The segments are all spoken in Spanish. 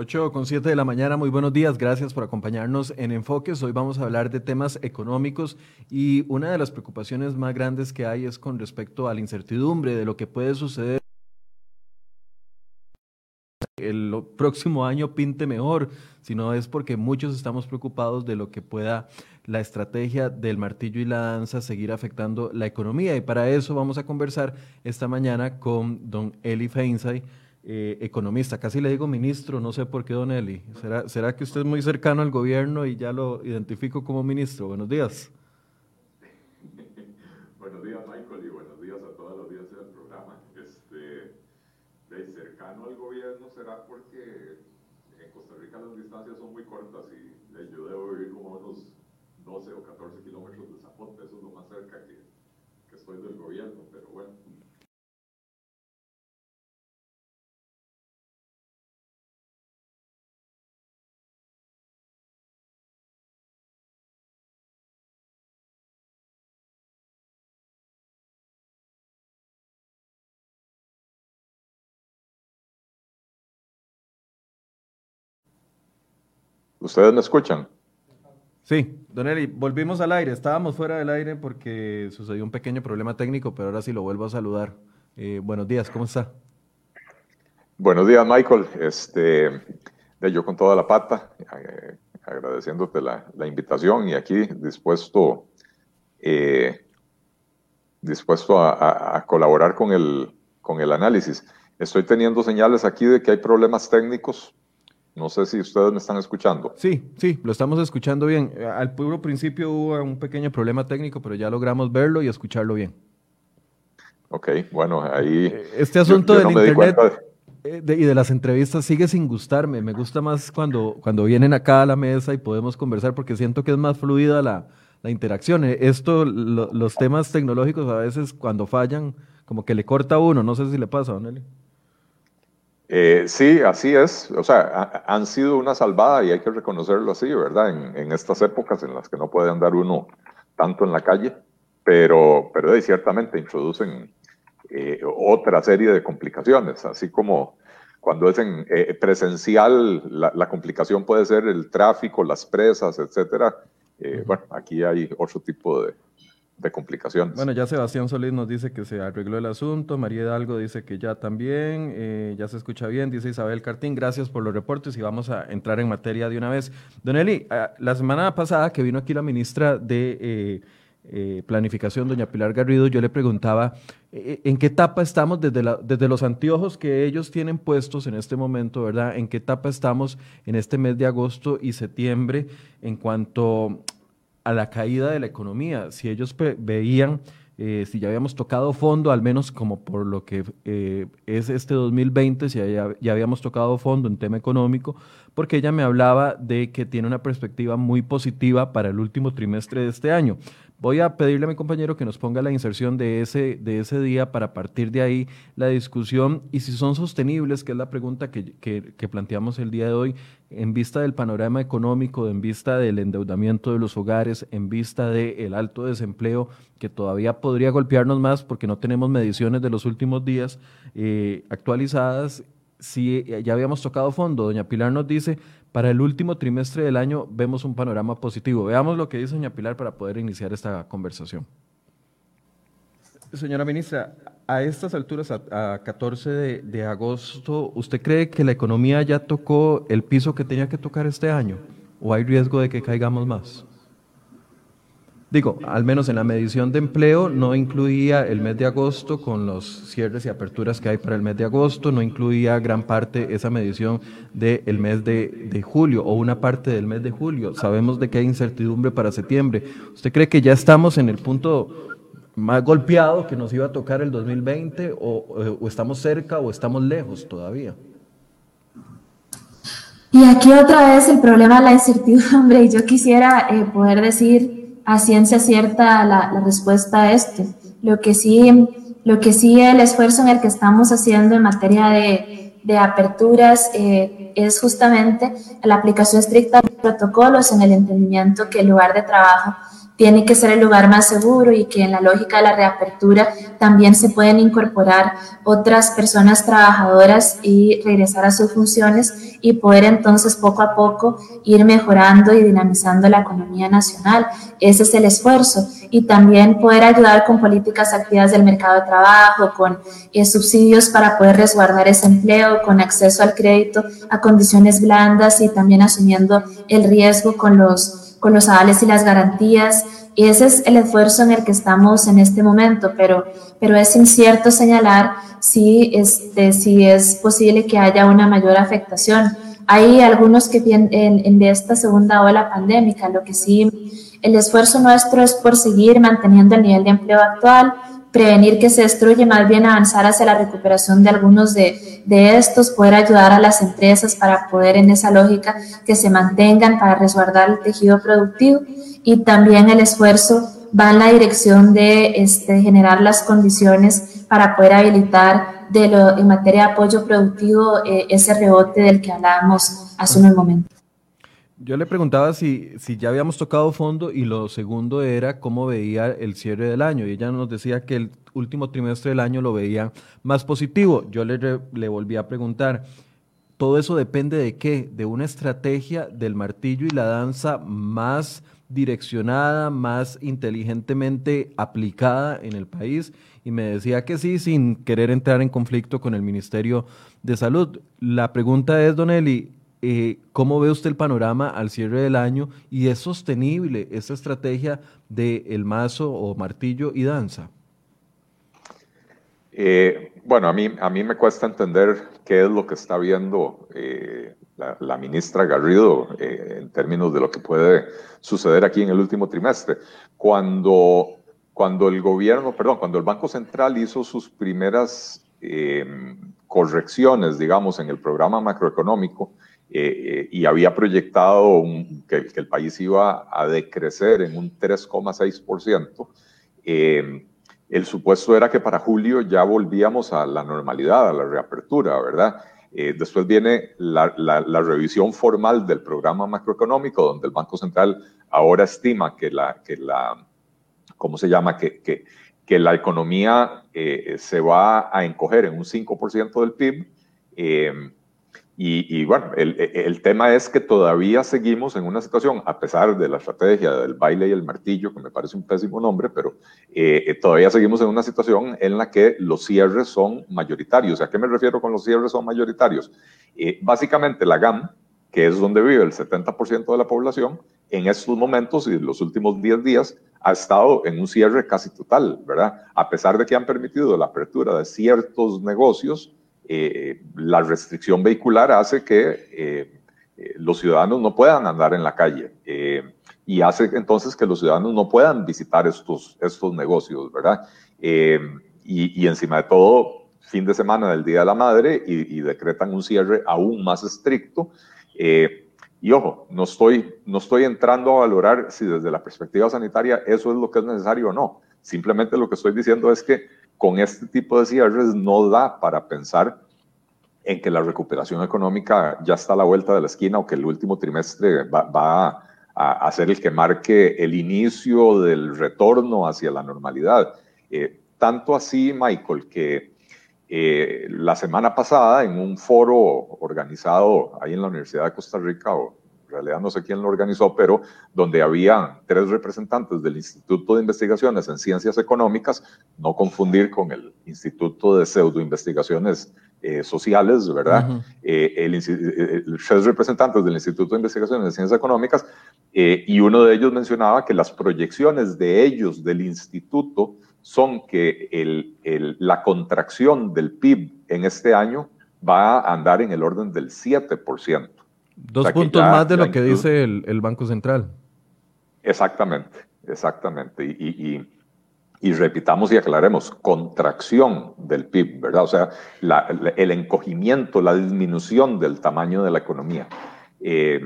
8 con 7 de la mañana, muy buenos días, gracias por acompañarnos en Enfoques. Hoy vamos a hablar de temas económicos y una de las preocupaciones más grandes que hay es con respecto a la incertidumbre de lo que puede suceder el próximo año pinte mejor, sino es porque muchos estamos preocupados de lo que pueda la estrategia del martillo y la danza seguir afectando la economía. Y para eso vamos a conversar esta mañana con don Eli Feinsay eh, economista, casi le digo ministro, no sé por qué, don Eli. ¿Será, ¿Será que usted es muy cercano al gobierno y ya lo identifico como ministro? Buenos días. buenos días, Michael, y buenos días a todas las días del programa. Este, de cercano al gobierno será porque en Costa Rica las distancias son muy cortas y yo debo vivir como unos 12 o 14 ¿Ustedes me escuchan? Sí, Don Eli, volvimos al aire. Estábamos fuera del aire porque sucedió un pequeño problema técnico, pero ahora sí lo vuelvo a saludar. Eh, buenos días, ¿cómo está? Buenos días, Michael. Este, yo con toda la pata, eh, agradeciéndote la, invitación y aquí dispuesto, eh, dispuesto a, colaborar con el, con el análisis. Estoy teniendo señales aquí de que hay problemas técnicos no sé si ustedes me están escuchando. Sí, sí, lo estamos escuchando bien. Al puro principio hubo un pequeño problema técnico, pero ya logramos verlo y escucharlo bien. Ok, bueno, ahí... Eh, este asunto del Internet eh, y de las entrevistas sigue sin gustarme. Me gusta más cuando, cuando vienen acá a la mesa y podemos conversar porque siento que es más fluida la, interacción. Eh, esto, los temas tecnológicos a veces cuando fallan, como que le corta a uno. No sé si le pasa, Don Eli. Eh, sí, así es. O sea, han sido una salvada y hay que reconocerlo así, ¿verdad? En, estas épocas en las que no puede andar uno tanto en la calle, pero, pero ciertamente introducen eh, otra serie de complicaciones, así como cuando es en eh, presencial, la, complicación puede ser el tráfico, las presas, etcétera. bueno, aquí hay otro tipo de, de complicaciones. Bueno, ya Sebastián Solís nos dice que se arregló el asunto, María Hidalgo dice que ya también, eh, ya se escucha bien, dice Isabel Cartín, gracias por los reportes y vamos a entrar en materia de una vez. Don Eli, ah, la semana pasada que vino aquí la ministra de eh, eh, Planificación, doña Pilar Garrido, yo le preguntaba en qué etapa estamos desde, la, desde los anteojos que ellos tienen puestos en este momento, ¿verdad? ¿En qué etapa estamos en este mes de agosto y septiembre en cuanto a la caída de la economía. Si ellos veían, eh, si ya habíamos tocado fondo, al menos como por lo que eh, es este 2020, si ya, ya, habíamos tocado fondo en tema económico, porque ella me hablaba de que tiene una perspectiva muy positiva para el último trimestre de este año. Voy a pedirle a mi compañero que nos ponga la inserción de ese, de ese día para partir de ahí la discusión y si son sostenibles, que es la pregunta que, que, planteamos el día de hoy, en vista del panorama económico, en vista del endeudamiento de los hogares, en vista del alto desempleo que todavía podría golpearnos más porque no tenemos mediciones de los últimos días eh, actualizadas. Si ya habíamos tocado fondo, doña Pilar nos dice, para el último trimestre del año vemos un panorama positivo. Veamos lo que dice doña Pilar para poder iniciar esta conversación. Señora ministra, a estas alturas, a, 14 de, de, agosto, ¿usted cree que la economía ya tocó el piso que tenía que tocar este año? ¿O hay riesgo de que caigamos más? Digo, al menos en la medición de empleo no incluía el mes de agosto con los cierres y aperturas que hay para el mes de agosto, no incluía gran parte esa medición del mes de, julio o una parte del mes de julio. Sabemos de que hay incertidumbre para septiembre. ¿Usted cree que ya estamos en el punto más golpeado que nos iba a tocar el 2020 o, estamos cerca o estamos lejos todavía? Y aquí otra vez el problema de la incertidumbre y yo quisiera eh, poder decir a ciencia cierta la, respuesta a esto. Lo que, sí, lo que sí el esfuerzo en el que estamos haciendo en materia de, aperturas eh, es justamente la aplicación estricta de protocolos en el entendimiento que el lugar de trabajo tiene que ser el lugar más seguro y que en la lógica de la reapertura también se pueden incorporar otras personas trabajadoras y regresar a sus funciones y poder entonces poco a poco ir mejorando y dinamizando la economía nacional. Ese es el esfuerzo. Y también poder ayudar con políticas activas del mercado de trabajo, con eh, subsidios para poder resguardar ese empleo, con acceso al crédito a condiciones blandas y también asumiendo el riesgo con los con los avales y las garantías. Y ese es el esfuerzo en el que estamos en este momento, pero, pero es incierto señalar si, este, si es posible que haya una mayor afectación. Hay algunos que en, en, de esta segunda ola pandémica, lo que sí, el esfuerzo nuestro es por seguir manteniendo el nivel de empleo actual, prevenir que se destruye, más bien avanzar hacia la recuperación de algunos de, de, estos, poder ayudar a las empresas para poder en esa lógica que se mantengan para resguardar el tejido productivo y también el esfuerzo va en la dirección de este, generar las condiciones para poder habilitar de lo, en materia de apoyo productivo eh, ese rebote del que hablábamos hace unos momentos. Yo le preguntaba si, si ya habíamos tocado fondo y lo segundo era cómo veía el cierre del año. Y ella nos decía que el último trimestre del año lo veía más positivo. Yo le, le volví a preguntar, ¿todo eso depende de qué? De una estrategia del martillo y la danza más direccionada, más inteligentemente aplicada en el país. Y me decía que sí, sin querer entrar en conflicto con el Ministerio de Salud. La pregunta es, Don Eli, eh, ¿cómo ve usted el panorama al cierre del año y es sostenible esa estrategia de el mazo o martillo y danza? Eh, bueno, a mí, a mí me cuesta entender qué es lo que está viendo eh, la, ministra Garrido en términos de lo que puede suceder aquí en el último trimestre. Cuando, cuando el gobierno, perdón, cuando el Banco Central hizo sus primeras correcciones, digamos, en el programa macroeconómico, eh, eh, y había proyectado que, el país iba a decrecer en un 3,6%. Eh, el supuesto era que para julio ya volvíamos a la normalidad, a la reapertura, ¿verdad? después viene la, revisión formal del programa macroeconómico, donde el Banco Central ahora estima que la, que la ¿cómo se llama? Que, que, que la economía se va a encoger en un 5% del PIB. Y, bueno, el, el, tema es que todavía seguimos en una situación, a pesar de la estrategia del baile y el martillo, que me parece un pésimo nombre, pero eh, eh, todavía seguimos en una situación en la que los cierres son mayoritarios. ¿A qué me refiero con los cierres son mayoritarios? Eh, básicamente la GAM, que es donde vive el 70% de la población, en estos momentos y en los últimos 10 días ha estado en un cierre casi total, ¿verdad? A pesar de que han permitido la apertura de ciertos negocios, eh, la restricción vehicular hace que eh, eh, los ciudadanos no puedan andar en la calle y hace entonces que los ciudadanos no puedan visitar estos, estos negocios, ¿verdad? Y, encima de todo, fin de semana del Día de la Madre y, decretan un cierre aún más estricto. y ojo, no estoy, no estoy entrando a valorar si desde la perspectiva sanitaria eso es lo que es necesario o no. Simplemente lo que estoy diciendo es que con este tipo de cierres no da para pensar en que la recuperación económica ya está a la vuelta de la esquina o que el último trimestre va, a, ser el que marque el inicio del retorno hacia la normalidad. Eh, tanto así, Michael, que eh, la semana pasada en un foro organizado ahí en la Universidad de Costa Rica, o en realidad no sé quién lo organizó, pero donde había tres representantes del Instituto de Investigaciones en Ciencias Económicas, no confundir con el Instituto de Pseudo Investigaciones eh, Sociales, ¿verdad? Eh, el, tres representantes del Instituto de Investigaciones en Ciencias Económicas, eh, y uno de ellos mencionaba que las proyecciones de ellos, del instituto, son que el, la contracción del PIB en este año va a andar en el orden del 7%. Dos puntos más de lo que dice el, Banco Central. Exactamente, exactamente. Y, y, repitamos y aclaremos, contracción del PIB, ¿verdad? O sea, el encogimiento, la disminución del tamaño de la economía. Eh,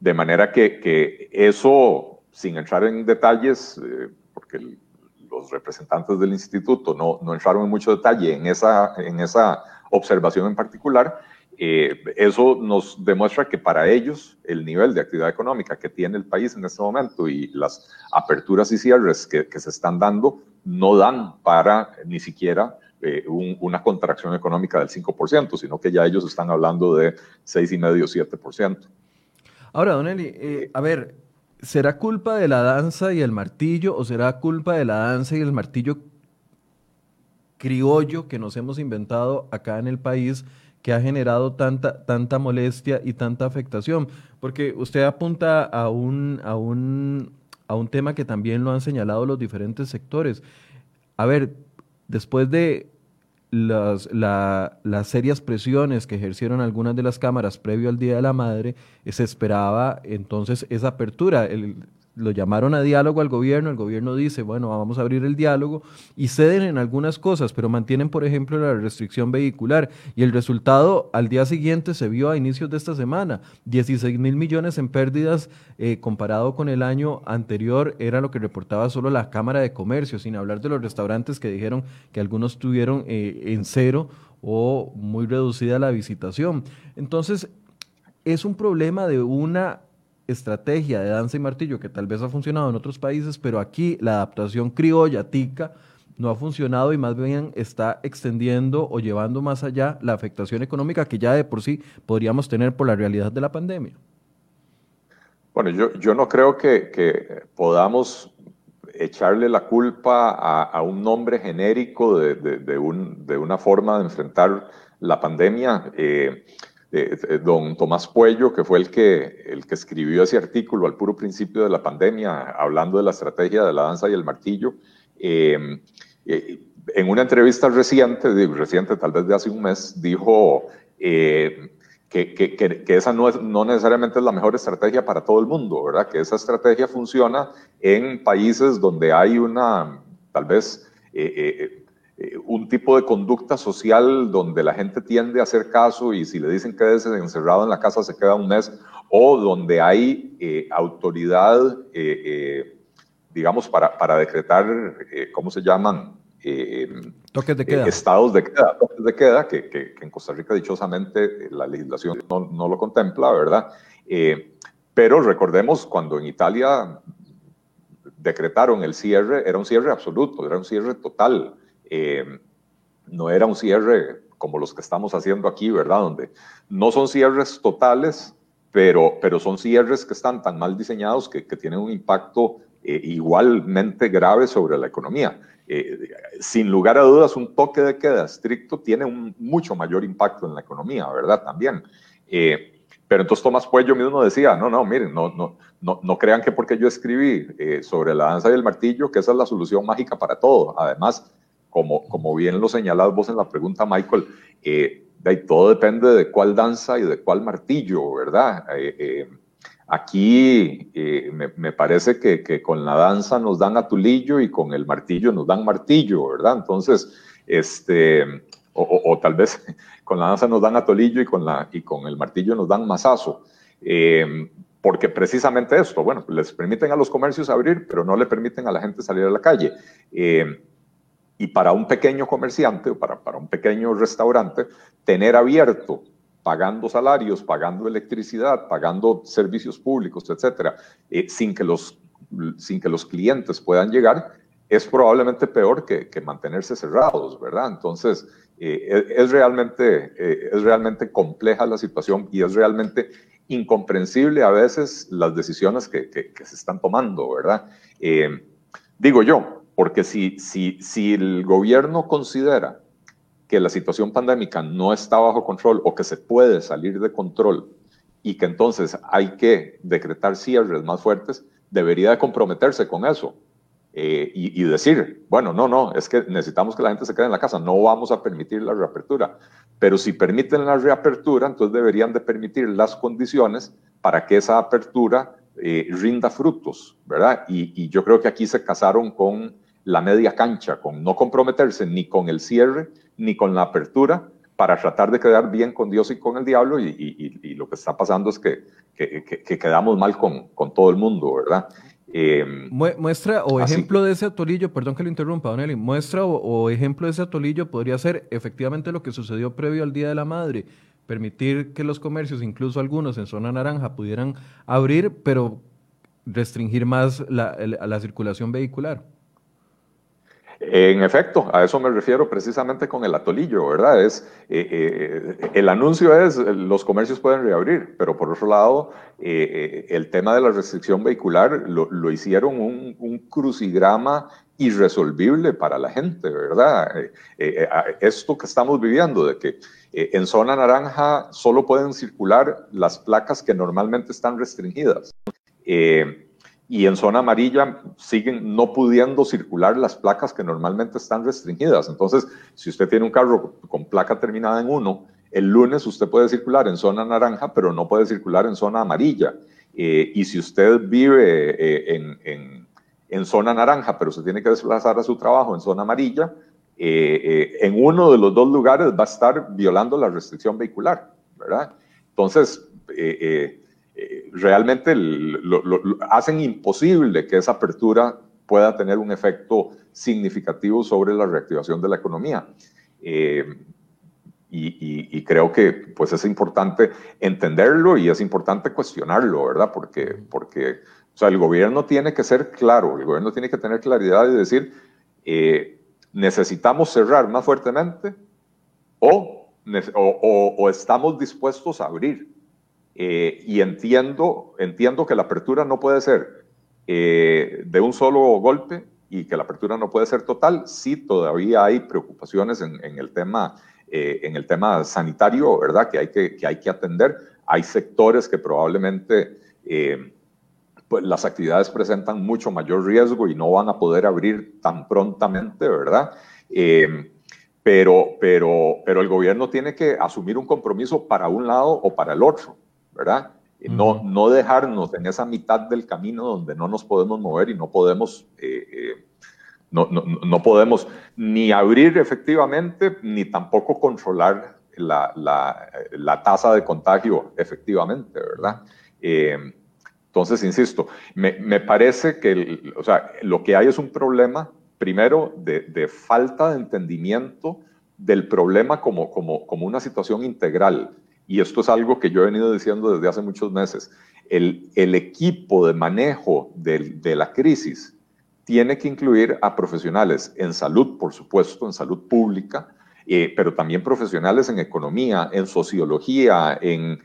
de manera que, eso, sin entrar en detalles, eh, porque los representantes del instituto no, no entraron en mucho detalle en esa, en esa observación en particular, eh, eso nos demuestra que para ellos el nivel de actividad económica que tiene el país en este momento y las aperturas y cierres que, se están dando no dan para ni siquiera eh, una contracción económica del 5%, sino que ya ellos están hablando de 6,5-7%. Ahora, Don Eli, eh, a ver, ¿será culpa de la danza y el martillo o será culpa de la danza y el martillo criollo que nos hemos inventado acá en el país? Que ha generado tanta, tanta molestia y tanta afectación. Porque usted apunta a un, a, un, a un tema que también lo han señalado los diferentes sectores. A ver, después de las, las serias presiones que ejercieron algunas de las cámaras previo al Día de la Madre, se esperaba entonces esa apertura. Lo llamaron a diálogo al gobierno, el gobierno dice, bueno, vamos a abrir el diálogo y ceden en algunas cosas, pero mantienen, por ejemplo, la restricción vehicular. Y el resultado al día siguiente se vio a inicios de esta semana, 16 mil millones en pérdidas eh, comparado con el año anterior, era lo que reportaba solo la Cámara de Comercio, sin hablar de los restaurantes que dijeron que algunos tuvieron eh, en cero o muy reducida la visitación. Entonces, es un problema de una estrategia de danza y martillo que tal vez ha funcionado en otros países, pero aquí la adaptación criolla, tica, no ha funcionado y más bien está extendiendo o llevando más allá la afectación económica que ya de por sí podríamos tener por la realidad de la pandemia. Bueno, yo, yo no creo que, podamos echarle la culpa a, un nombre genérico de, de, un, de, una forma de enfrentar la pandemia. Eh, don Tomás Puello, que fue el que, el que escribió ese artículo al puro principio de la pandemia, hablando de la estrategia de la danza y el martillo. Em, eh, en una entrevista reciente, reciente tal vez de hace un mes, dijo eh, que, que, que, esa no, es, no necesariamente es la mejor estrategia para todo el mundo, ¿verdad? Que esa estrategia funciona en países donde hay una, tal vez, eh, eh, un tipo de conducta social donde la gente tiende a hacer caso y si le dicen que es encerrado en la casa se queda un mes, o donde hay eh, autoridad, eh, digamos, para, para decretar, ¿cómo se llaman? toques de queda. estados de queda, toques de queda, que, que, en Costa Rica dichosamente la legislación no, no lo contempla, ¿verdad? pero recordemos cuando en Italia decretaron el cierre, era un cierre absoluto, era un cierre total. Eh, no era un cierre como los que estamos haciendo aquí, ¿verdad? Donde no son cierres totales, pero, pero son cierres que están tan mal diseñados que, tienen un impacto eh, igualmente grave sobre la economía. Eh, sin lugar a dudas, un toque de queda estricto tiene un mucho mayor impacto en la economía, ¿verdad? También. pero entonces Tomás Puello mismo decía, no, no, miren, no, no, no, no crean que porque yo escribí sobre la danza y el martillo, que esa es la solución mágica para todo. Además, como, bien lo señalás vos en la pregunta, Michael, eh, todo depende de cuál danza y de cuál martillo, ¿verdad? Eh, eh, aquí me, parece que, con la danza nos dan atulillo y con el martillo nos dan martillo, ¿verdad? Entonces, este, o, tal vez con la danza nos dan atolillo y con, la, y con el martillo nos dan mazazo. porque precisamente esto, bueno, les permiten a los comercios abrir, pero no le permiten a la gente salir a la calle. Y para un pequeño comerciante o para, para un pequeño restaurante, tener abierto, pagando salarios, pagando electricidad, pagando servicios públicos, etcétera, eh, sin, que los, sin que los clientes puedan llegar, es probablemente peor que, que mantenerse cerrados, ¿verdad? Entonces, eh, es, realmente, eh, es realmente compleja la situación y es realmente incomprensible a veces las decisiones que, que, que se están tomando, ¿verdad? digo yo, porque si, si, si el gobierno considera que la situación pandémica no está bajo control o que se puede salir de control y que entonces hay que decretar cierres más fuertes, debería de comprometerse con eso eh, y, decir, bueno, no, no, es que necesitamos que la gente se quede en la casa, no vamos a permitir la reapertura. Pero si permiten la reapertura, entonces deberían de permitir las condiciones para que esa apertura eh, rinda frutos, ¿verdad? Y, y yo creo que aquí se casaron con la media cancha, con no comprometerse ni con el cierre ni con la apertura para tratar de quedar bien con Dios y con el diablo y, lo que está pasando es que, que, quedamos mal con, con, todo el mundo, ¿verdad? Em, muestra o ejemplo de ese atolillo, perdón que lo interrumpa, Don Eli, muestra o, ejemplo de ese atolillo podría ser efectivamente lo que sucedió previo al Día de la Madre, permitir que los comercios, incluso algunos en zona naranja, pudieran abrir, pero restringir más la, la circulación vehicular. En efecto, a eso me refiero precisamente con el atolillo, ¿verdad? Es, eh, eh, el anuncio es los comercios pueden reabrir, pero por otro lado, eh, el tema de la restricción vehicular lo, hicieron un, un, crucigrama irresolvible para la gente, ¿verdad? esto que estamos viviendo, de que en zona naranja solo pueden circular las placas que normalmente están restringidas y en zona amarilla siguen no pudiendo circular las placas que normalmente están restringidas. Entonces, si usted tiene un carro con placa terminada en 1, el lunes usted puede circular en zona naranja, pero no puede circular en zona amarilla. Eh, y si usted vive eh, en, en, en, zona naranja, pero se tiene que desplazar a su trabajo en zona amarilla, eh, en uno de los dos lugares va a estar violando la restricción vehicular, ¿verdad? Entonces, eh, realmente lo, hacen imposible que esa apertura pueda tener un efecto significativo sobre la reactivación de la economía. Eh, y, creo que pues es importante entenderlo y es importante cuestionarlo, ¿verdad? Porque, porque o el gobierno tiene que ser claro, el gobierno tiene que tener claridad y decir, eh, necesitamos cerrar más fuertemente o, o estamos dispuestos a abrir. Eh, y entiendo, entiendo que la apertura no puede ser eh, de un solo golpe y que la apertura no puede ser total. Sí, todavía hay preocupaciones en, el, tema, eh, en el tema sanitario, ¿verdad? Que hay que, que, hay que atender. Hay sectores que probablemente pues las actividades presentan mucho mayor riesgo y no van a poder abrir tan prontamente, ¿verdad? pero, pero, pero el gobierno tiene que asumir un compromiso para un lado o para el otro. ¿Verdad? No, no dejarnos en esa mitad del camino donde no nos podemos mover y no podemos, eh, eh, no, no, no, podemos ni abrir efectivamente, ni tampoco controlar la, la, la tasa de contagio efectivamente, ¿verdad? Eh, entonces, insisto, me, me parece que o sea, lo que hay es un problema, primero, de, de falta de entendimiento del problema como, como, como una situación integral y esto es algo que yo he venido diciendo desde hace muchos meses, el, equipo de manejo de, la crisis tiene que incluir a profesionales en salud, por supuesto, en salud pública, eh, pero también profesionales en economía, en sociología, en,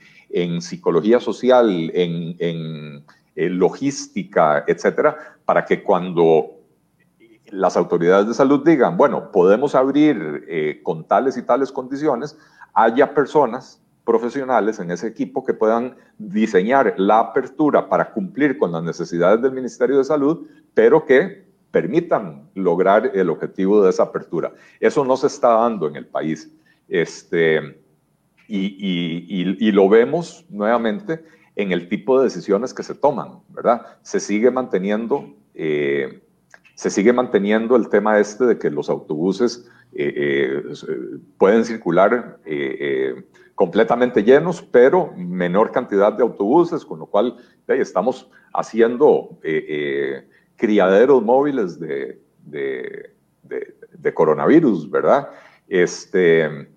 psicología social, en, en, logística, etcétera, para que cuando las autoridades de salud digan, bueno, podemos abrir eh, con tales y tales condiciones, haya personas profesionales en ese equipo que puedan diseñar la apertura para cumplir con las necesidades del Ministerio de Salud, pero que permitan lograr el objetivo de esa apertura. Eso no se está dando en el país. Este, y, lo vemos nuevamente en el tipo de decisiones que se toman, ¿verdad? Se sigue manteniendo, eh, se sigue manteniendo el tema este de que los autobuses eh, eh, pueden circular completamente llenos, pero menor cantidad de autobuses, con lo cual estamos haciendo eh, eh, criaderos móviles de, coronavirus, ¿verdad? Este,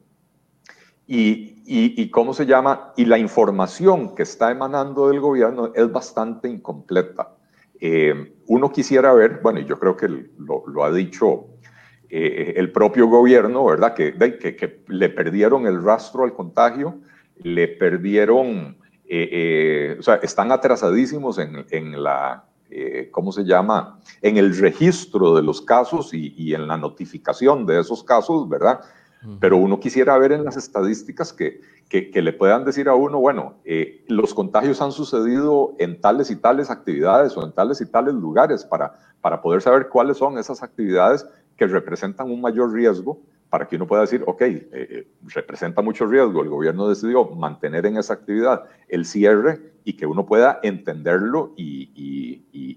y, y, cómo se llama, y la información que está emanando del gobierno es bastante incompleta. Eh, uno quisiera ver, bueno, yo creo que lo ha dicho eh, el propio gobierno, ¿verdad? Que, que, le perdieron el rastro al contagio, le perdieron, eh, eh, o sea, están atrasadísimos en, en la, ¿cómo se llama? En el registro de los casos y, y en la notificación de esos casos, ¿verdad? Pero uno quisiera ver en las estadísticas que, que, que le puedan decir a uno, bueno, los contagios han sucedido en tales y tales actividades o en tales y tales lugares para, para poder saber cuáles son esas actividades que representan un mayor riesgo para que uno pueda decir, ok, eh, eh, representa mucho riesgo, el gobierno decidió mantener en esa actividad el cierre y que uno pueda entenderlo y,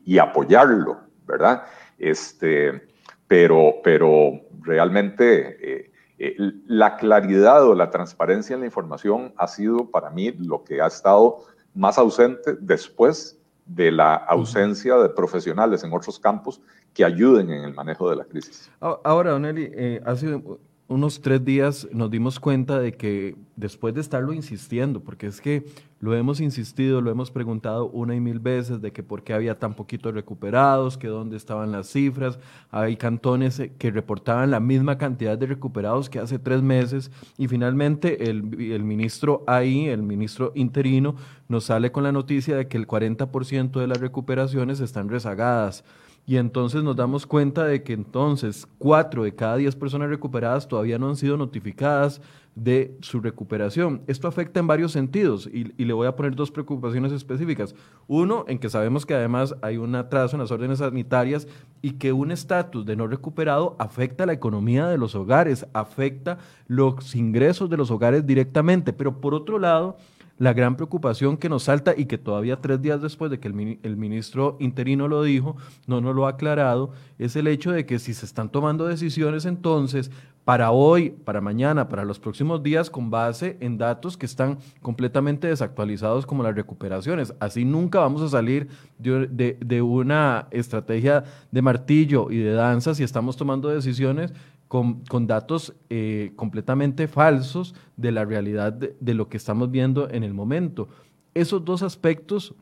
y, apoyarlo, ¿verdad? Este, pero, pero realmente eh, la claridad o la transparencia en la información ha sido para mí lo que ha estado más ausente después de la ausencia de profesionales en otros campos que ayuden en el manejo de la crisis. Ahora, Don Eli, eh, hace unos tres días nos dimos cuenta de que después de estarlo insistiendo, porque es que lo hemos insistido, lo hemos preguntado una y mil veces de que por qué había tan poquitos recuperados, que dónde estaban las cifras, hay cantones eh, que reportaban la misma cantidad de recuperados que hace tres meses y finalmente el, el ministro ahí, el ministro interino, nos sale con la noticia de que el 40% de las recuperaciones están rezagadas. Y entonces nos damos cuenta de que entonces cuatro de cada diez personas recuperadas todavía no han sido notificadas de su recuperación. Esto afecta en varios sentidos y, le voy a poner dos preocupaciones específicas. Uno, en que sabemos que además hay un atraso en las órdenes sanitarias y que un estatus de no recuperado afecta la economía de los hogares, afecta los ingresos de los hogares directamente. Pero por otro lado, la gran preocupación que nos salta y que todavía tres días después de que el, ministro interino lo dijo, no nos lo ha aclarado, es el hecho de que si se están tomando decisiones entonces para hoy, para mañana, para los próximos días, con base en datos que están completamente desactualizados como las recuperaciones. Así nunca vamos a salir de, de una estrategia de martillo y de danza si estamos tomando decisiones con, datos eh, completamente falsos de la realidad de, lo que estamos viendo en el momento. Esos dos aspectos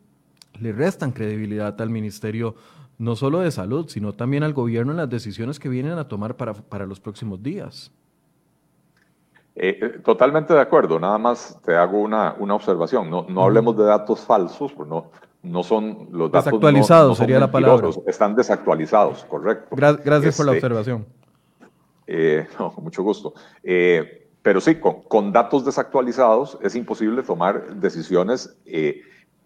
le restan credibilidad al Ministerio, no solo de Salud, sino también al gobierno en las decisiones que vienen a tomar para, para los próximos días. Eh, eh, totalmente de acuerdo, nada más te hago una, una observación. No, no hablemos de datos falsos, pues no, no son los datos. Desactualizados sería la palabra. Están desactualizados, correcto. gracias por la este, observación. Eh, con mucho gusto. Eh, pero sí, con, datos desactualizados es imposible tomar decisiones eh,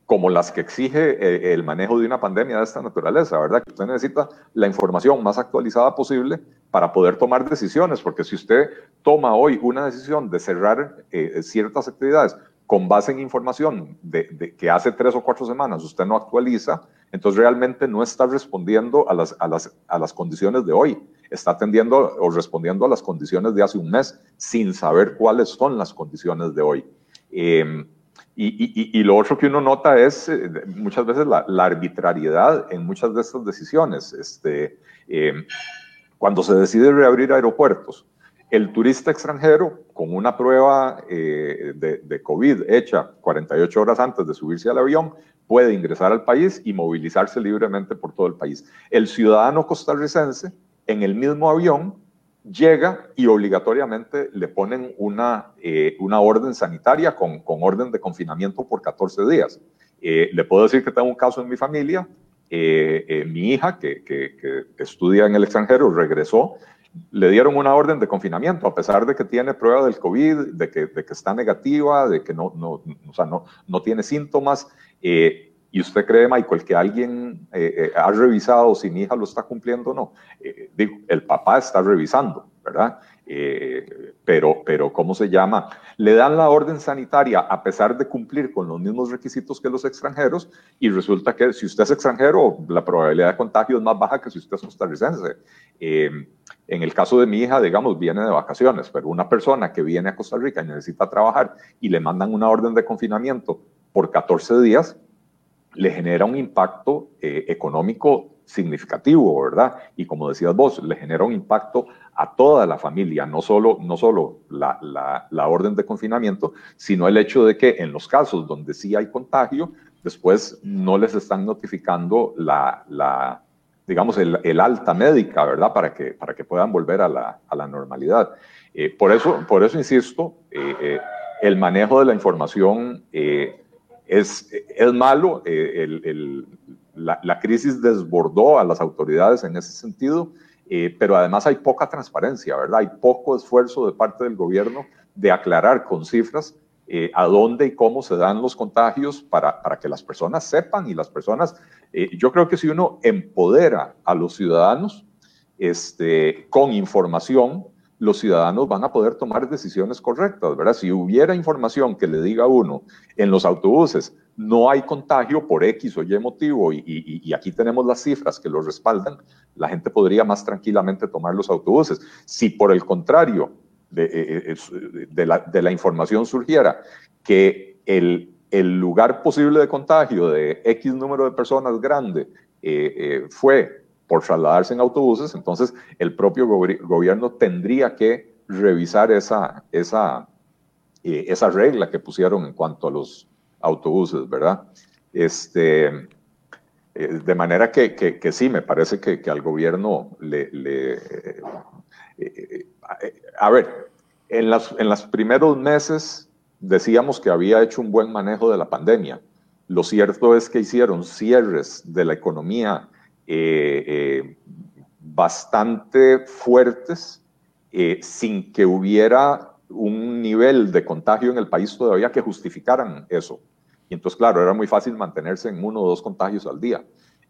como las que exige el manejo de una pandemia de esta naturaleza, ¿verdad? Que usted necesita la información más actualizada posible para poder tomar decisiones, porque si usted toma hoy una decisión de cerrar ciertas actividades con base en información de, que hace tres o cuatro semanas usted no actualiza, entonces realmente no está respondiendo a las, a las, a las condiciones de hoy está atendiendo o respondiendo a las condiciones de hace un mes sin saber cuáles son las condiciones de hoy. Em, y, lo otro que uno nota es eh, muchas veces la, arbitrariedad en muchas de estas decisiones. Este, em, cuando se decide reabrir aeropuertos, el turista extranjero con una prueba eh, de, de, COVID hecha 48 horas antes de subirse al avión puede ingresar al país y movilizarse libremente por todo el país. El ciudadano costarricense en el mismo avión llega y obligatoriamente le ponen una, eh, una orden sanitaria con, con, orden de confinamiento por 14 días. Eh, le puedo decir que tengo un caso en mi familia. Eh, mi hija, que, que, estudia en el extranjero, regresó. Le dieron una orden de confinamiento, a pesar de que tiene prueba del COVID, de que, de que está negativa, de que no, no, o sea, no, no tiene síntomas. ¿Y usted cree, Michael, que alguien eh, eh, ha revisado si mi hija lo está cumpliendo o no? Eh, digo, el papá está revisando, ¿verdad? pero, pero, ¿cómo se llama? Le dan la orden sanitaria a pesar de cumplir con los mismos requisitos que los extranjeros y resulta que si usted es extranjero, la probabilidad de contagio es más baja que si usted es costarricense. en el caso de mi hija, digamos, viene de vacaciones, pero una persona que viene a Costa Rica y necesita trabajar y le mandan una orden de confinamiento por 14 días, le genera un impacto eh, económico significativo, ¿verdad? Y como decías vos, le genera un impacto a toda la familia, no solo, no solo la, la, orden de confinamiento, sino el hecho de que en los casos donde sí hay contagio, después no les están notificando la, la digamos, el, el, alta médica, ¿verdad? Para que, para que puedan volver a la, a la normalidad. Eh, por, eso, por eso insisto, eh, el manejo de la información es, es malo, eh, la, crisis desbordó a las autoridades en ese sentido, eh, pero además hay poca transparencia, ¿verdad? Hay poco esfuerzo de parte del gobierno de aclarar con cifras eh, a dónde y cómo se dan los contagios para, para que las personas sepan y las personas, yo creo que si uno empodera a los ciudadanos este, con información, los ciudadanos van a poder tomar decisiones correctas, ¿verdad? Si hubiera información que le diga a uno en los autobuses, no hay contagio por X o Y motivo, y, aquí tenemos las cifras que lo respaldan, la gente podría más tranquilamente tomar los autobuses. Si por el contrario de, eh, eh, la, información surgiera que el, el, lugar posible de contagio de X número de personas grande eh, fue por trasladarse en autobuses, entonces el propio gobierno tendría que revisar esa, esa, eh, esa regla que pusieron en cuanto a los autobuses, ¿verdad? Este, eh, de manera que, que, sí, me parece que, que al gobierno le... eh, a ver, en, las, en los primeros meses decíamos que había hecho un buen manejo de la pandemia. Lo cierto es que hicieron cierres de la economía bastante fuertes sin que hubiera un nivel de contagio en el país todavía que justificaran eso. Y entonces, claro, era muy fácil mantenerse en uno o dos contagios al día.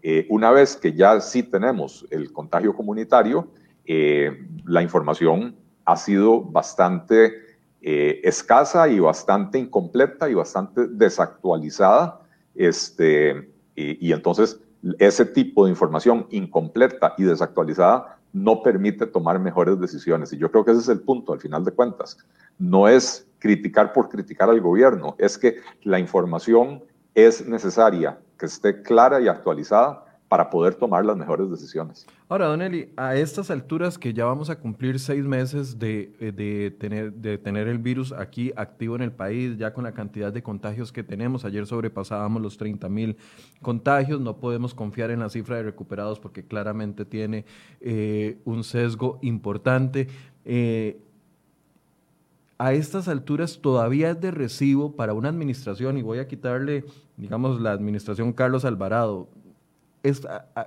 Eh, una vez que ya sí tenemos el contagio comunitario, eh, la información ha sido bastante eh, escasa y bastante incompleta y bastante desactualizada. Este, y entonces, ese tipo de información incompleta y desactualizada no permite tomar mejores decisiones. Y yo creo que ese es el punto, al final de cuentas. No es criticar por criticar al gobierno, es que la información es necesaria, que esté clara y actualizada para poder tomar las mejores decisiones. Ahora, Don a estas alturas que ya vamos a cumplir seis meses de, eh, de, tener, de tener el virus aquí activo en el país, ya con la cantidad de contagios que tenemos, ayer sobrepasábamos los 30 mil contagios, no podemos confiar en la cifra de recuperados porque claramente tiene eh, un sesgo importante. Eh, a estas alturas todavía es de recibo para una administración, y voy a quitarle, digamos, la administración Carlos Alvarado, es,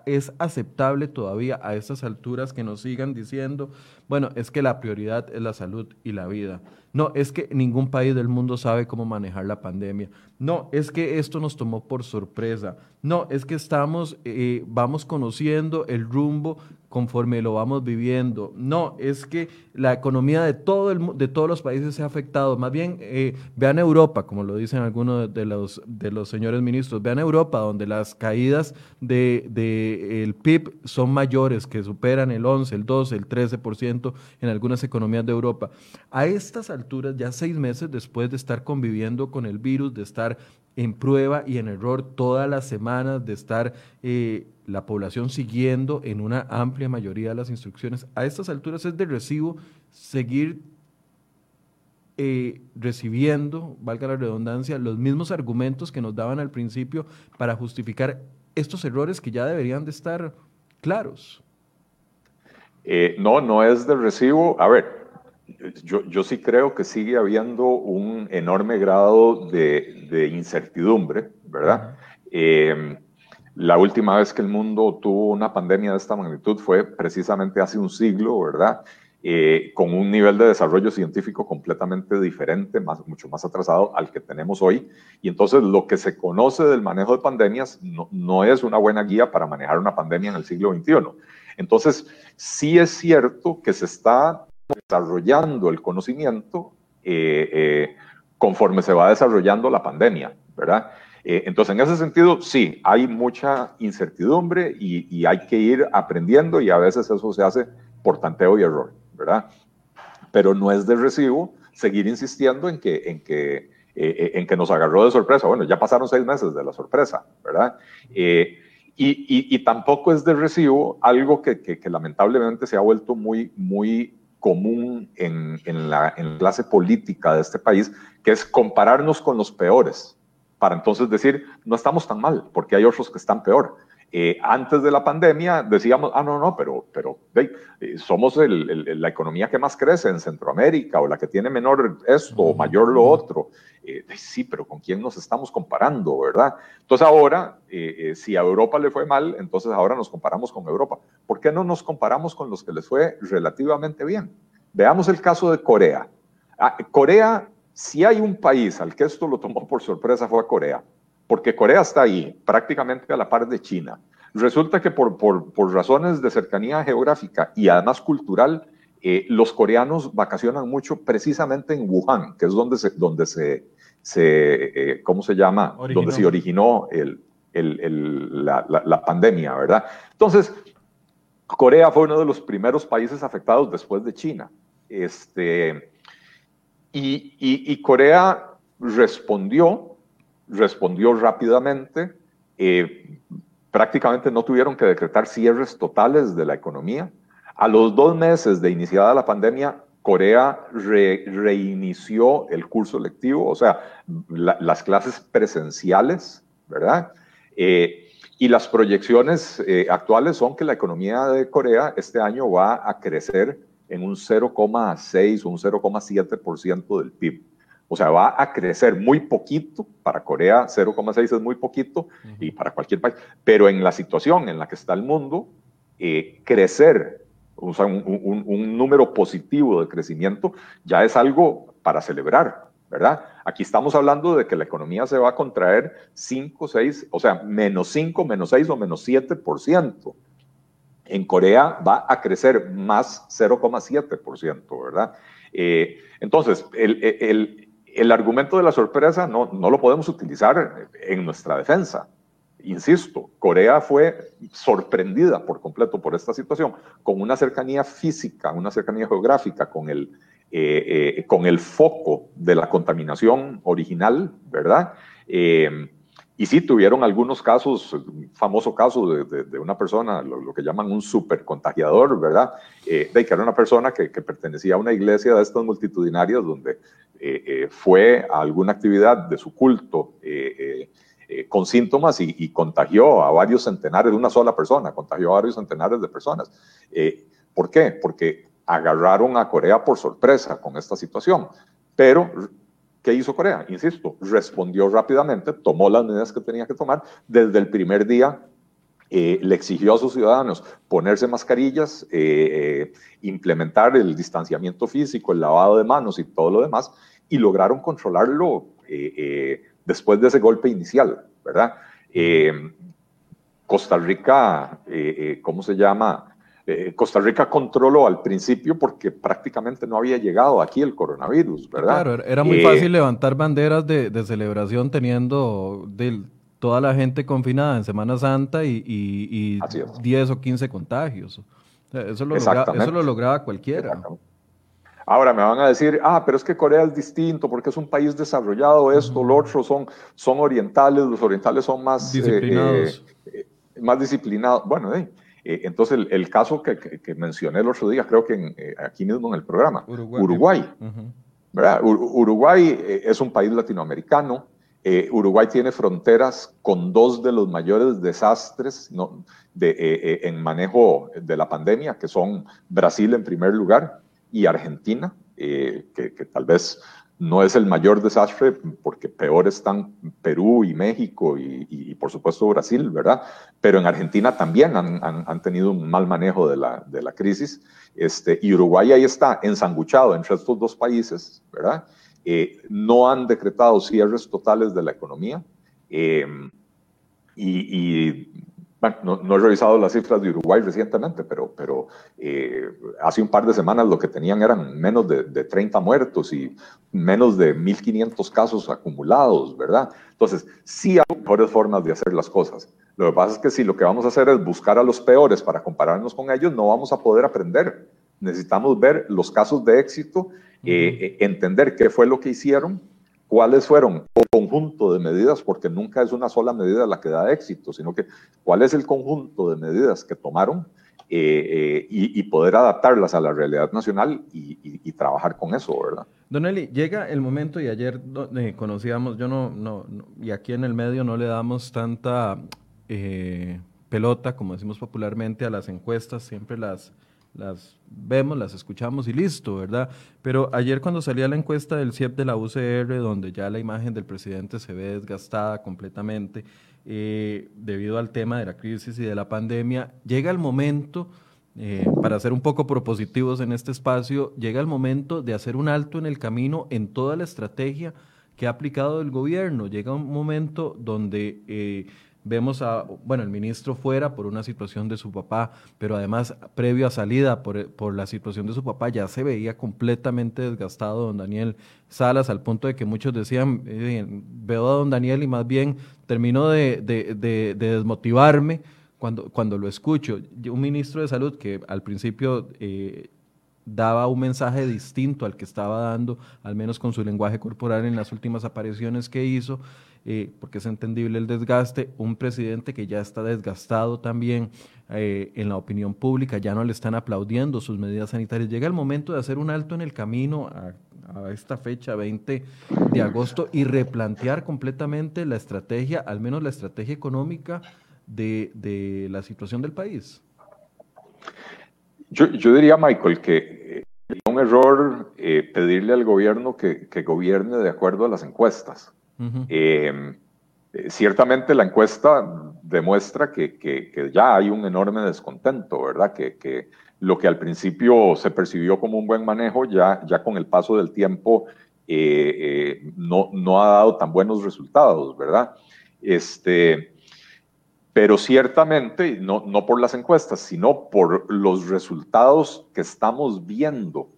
es, aceptable todavía a estas alturas que nos sigan diciendo, bueno, es que la prioridad es la salud y la vida. No, es que ningún país del mundo sabe cómo manejar la pandemia. No, es que esto nos tomó por sorpresa. No, es que estamos, eh, vamos conociendo el rumbo conforme lo vamos viviendo. No, es que la economía de, todo el, de todos los países se ha afectado. Más bien, eh, vean Europa, como lo dicen algunos de los, de los señores ministros, vean Europa, donde las caídas del de, el PIB son mayores, que superan el 11, el 12, el 13% en algunas economías de Europa. A estas alturas, ya seis meses después de estar conviviendo con el virus, de estar en prueba y en error todas las semanas, de estar... Eh, la población siguiendo en una amplia mayoría las instrucciones. A estas alturas es de recibo seguir eh, recibiendo, valga la redundancia, los mismos argumentos que nos daban al principio para justificar estos errores que ya deberían de estar claros. Eh, no, no es de recibo. A ver, yo, yo, sí creo que sigue habiendo un enorme grado de, incertidumbre, ¿verdad? La última vez que el mundo tuvo una pandemia de esta magnitud fue precisamente hace un siglo, ¿verdad? Eh, con un nivel de desarrollo científico completamente diferente, más, mucho más atrasado al que tenemos hoy. Y entonces lo que se conoce del manejo de pandemias no, no es una buena guía para manejar una pandemia en el siglo XXI. Entonces, sí es cierto que se está desarrollando el conocimiento eh, eh, conforme se va desarrollando la pandemia, ¿verdad? Eh, entonces, en ese sentido, sí, hay mucha incertidumbre y, hay que ir aprendiendo y a veces eso se hace por tanteo y error, ¿verdad? Pero no es de recibo seguir insistiendo en que, en que, en que nos agarró de sorpresa. Bueno, ya pasaron seis meses de la sorpresa, ¿verdad? y, y, tampoco es de recibo algo que, que, lamentablemente se ha vuelto muy, muy común en, la, en la clase política de este país, que es compararnos con los peores para entonces decir, no estamos tan mal, porque hay otros que están peor. Eh, antes de la pandemia decíamos, ah, no, no, pero, pero eh, somos la economía que más crece en Centroamérica o la que tiene menor esto o mayor lo otro. Eh, sí, pero ¿con quién nos estamos comparando, verdad? Entonces ahora, si a Europa le fue mal, entonces ahora nos comparamos con Europa. ¿Por qué no nos comparamos con los que les fue relativamente bien? Veamos el caso de Corea. Ah, Corea si hay un país al que esto lo tomó por sorpresa fue a Corea, porque Corea está ahí, prácticamente a la par de China. Resulta que por, por, razones de cercanía geográfica y además cultural, eh, los coreanos vacacionan mucho precisamente en Wuhan, que es donde se, donde se, se eh, ¿cómo se llama? Donde se originó el, el, la, la, pandemia, ¿verdad? Entonces, Corea fue uno de los primeros países afectados después de China. Este, y, Corea respondió, respondió rápidamente. Eh, prácticamente no tuvieron que decretar cierres totales de la economía. A los dos meses de iniciada la pandemia, Corea reinició el curso lectivo, o sea, las clases presenciales, ¿verdad? Eh, y las proyecciones eh, actuales son que la economía de Corea este año va a crecer en un 0,6 o un 0,7% del PIB. O sea, va a crecer muy poquito, para Corea 0,6 es muy poquito y para cualquier país, pero en la situación en la que está el mundo, eh, crecer o sea, un, número positivo de crecimiento ya es algo para celebrar, ¿verdad? Aquí estamos hablando de que la economía se va a contraer 5, 6, o sea, menos 5, menos 6 o menos 7%. En Corea va a crecer más 0,7%, ¿verdad? Eh, entonces, el, el, argumento de la sorpresa no, no lo podemos utilizar en nuestra defensa insisto, Corea fue sorprendida por completo por esta situación, con una cercanía física, una cercanía geográfica con el, eh, eh, con el foco de la contaminación original, ¿verdad? Eh, y sí tuvieron algunos casos, un famoso caso de, una persona, lo, que llaman un supercontagiador, ¿verdad? de que era una persona que, que, pertenecía a una iglesia de estas multitudinarias donde fue a alguna actividad de su culto eh, con síntomas y, contagió a varios centenares, de una sola persona, contagió a varios centenares de personas. Eh, ¿Por qué? Porque agarraron a Corea por sorpresa con esta situación. Pero, ¿qué hizo Corea? Insisto, respondió rápidamente, tomó las medidas que tenía que tomar. Desde el primer día eh, le exigió a sus ciudadanos ponerse mascarillas, implementar el distanciamiento físico, el lavado de manos y todo lo demás, y lograron controlarlo después de ese golpe inicial, ¿verdad? Eh, Costa Rica, eh, eh, ¿cómo se llama? Costa Rica controló al principio porque prácticamente no había llegado aquí el coronavirus, ¿verdad? Claro, era muy fácil levantar banderas de, celebración teniendo toda la gente confinada en Semana Santa y, y, 10 o 15 contagios. eso, lo eso lo lograba cualquiera. Ahora me van a decir, ah, pero es que Corea es distinto porque es un país desarrollado, esto, lo otro, son, son orientales, los orientales son más eh, disciplinados. Eh, más disciplinados. Bueno, eh, entonces el, caso que, que, mencioné el otro día, creo que aquí mismo en el programa, Uruguay. Uruguay es un país latinoamericano. Uruguay tiene fronteras con dos de los mayores desastres ¿no? de, en manejo de la pandemia, que son Brasil en primer lugar y Argentina, eh, que, tal vez no es el mayor desastre porque peor están Perú y México y, por supuesto Brasil, ¿verdad? Pero en Argentina también han, han, tenido un mal manejo de la, de la, crisis. Este, y Uruguay ahí está ensanguchado entre estos dos países, ¿verdad? Eh, no han decretado cierres totales de la economía. Eh, y, y no, he revisado las cifras de Uruguay recientemente, pero, pero eh, hace un par de semanas lo que tenían eran menos de, 30 muertos y menos de 1.500 casos acumulados, ¿verdad? Entonces, sí hay mejores formas de hacer las cosas. Lo que pasa es que si lo que vamos a hacer es buscar a los peores para compararnos con ellos, no vamos a poder aprender. Necesitamos ver los casos de éxito, eh, eh, entender qué fue lo que hicieron cuáles fueron el conjunto de medidas, porque nunca es una sola medida la que da éxito, sino que cuál es el conjunto de medidas que tomaron eh, eh, y, poder adaptarlas a la realidad nacional y, trabajar con eso, ¿verdad? Don Eli, llega el momento y ayer eh, conocíamos, yo no, no, y aquí en el medio no le damos tanta pelota, como decimos popularmente, a las encuestas, siempre las las vemos, las escuchamos y listo, ¿verdad? Pero ayer cuando salía la encuesta del CIEP de la UCR, donde ya la imagen del presidente se ve desgastada completamente eh, debido al tema de la crisis y de la pandemia, llega el momento, eh, para ser un poco propositivos en este espacio, llega el momento de hacer un alto en el camino en toda la estrategia que ha aplicado el gobierno. Llega un momento donde... Eh, Vemos a, bueno, el ministro fuera por una situación de su papá, pero además, previo a salida por, por, la situación de su papá, ya se veía completamente desgastado don Daniel Salas, al punto de que muchos decían, eh, veo a don Daniel y más bien termino de, de, de, desmotivarme cuando, cuando lo escucho. Un ministro de salud que al principio... Eh, daba un mensaje distinto al que estaba dando, al menos con su lenguaje corporal en las últimas apariciones que hizo, eh, porque es entendible el desgaste, un presidente que ya está desgastado también eh, en la opinión pública, ya no le están aplaudiendo sus medidas sanitarias. Llega el momento de hacer un alto en el camino a, esta fecha, 20 de agosto, y replantear completamente la estrategia, al menos la estrategia económica de, la situación del país. Yo, diría, Michael, que es un error eh, pedirle al gobierno que, que gobierne de acuerdo a las encuestas. Em, eh, ciertamente la encuesta demuestra que, ya hay un enorme descontento, ¿verdad? Que, lo que al principio se percibió como un buen manejo, ya, ya con el paso del tiempo eh, eh, no, no ha dado tan buenos resultados, ¿verdad? Este, pero ciertamente, no, no por las encuestas, sino por los resultados que estamos viendo.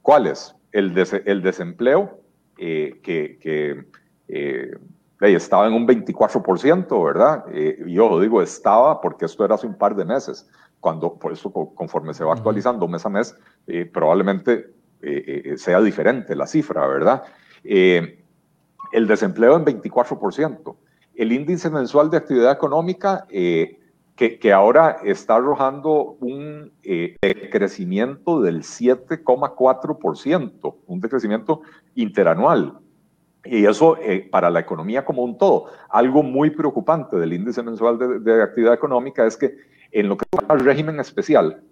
¿Cuáles? El, el desempleo, eh, que, eh, estaba en un 24%, ¿verdad? Eh, y yo digo estaba porque esto era hace un par de meses, cuando por eso conforme se va actualizando mes a mes, probablemente sea diferente la cifra, ¿verdad? el desempleo en 24%. El índice mensual de actividad económica que, que, ahora está arrojando un eh, decrecimiento del 7,4%, un decrecimiento interanual. Y eso eh, para la economía como un todo. Algo muy preocupante del índice mensual de, actividad económica es que en lo que se llama régimen especial,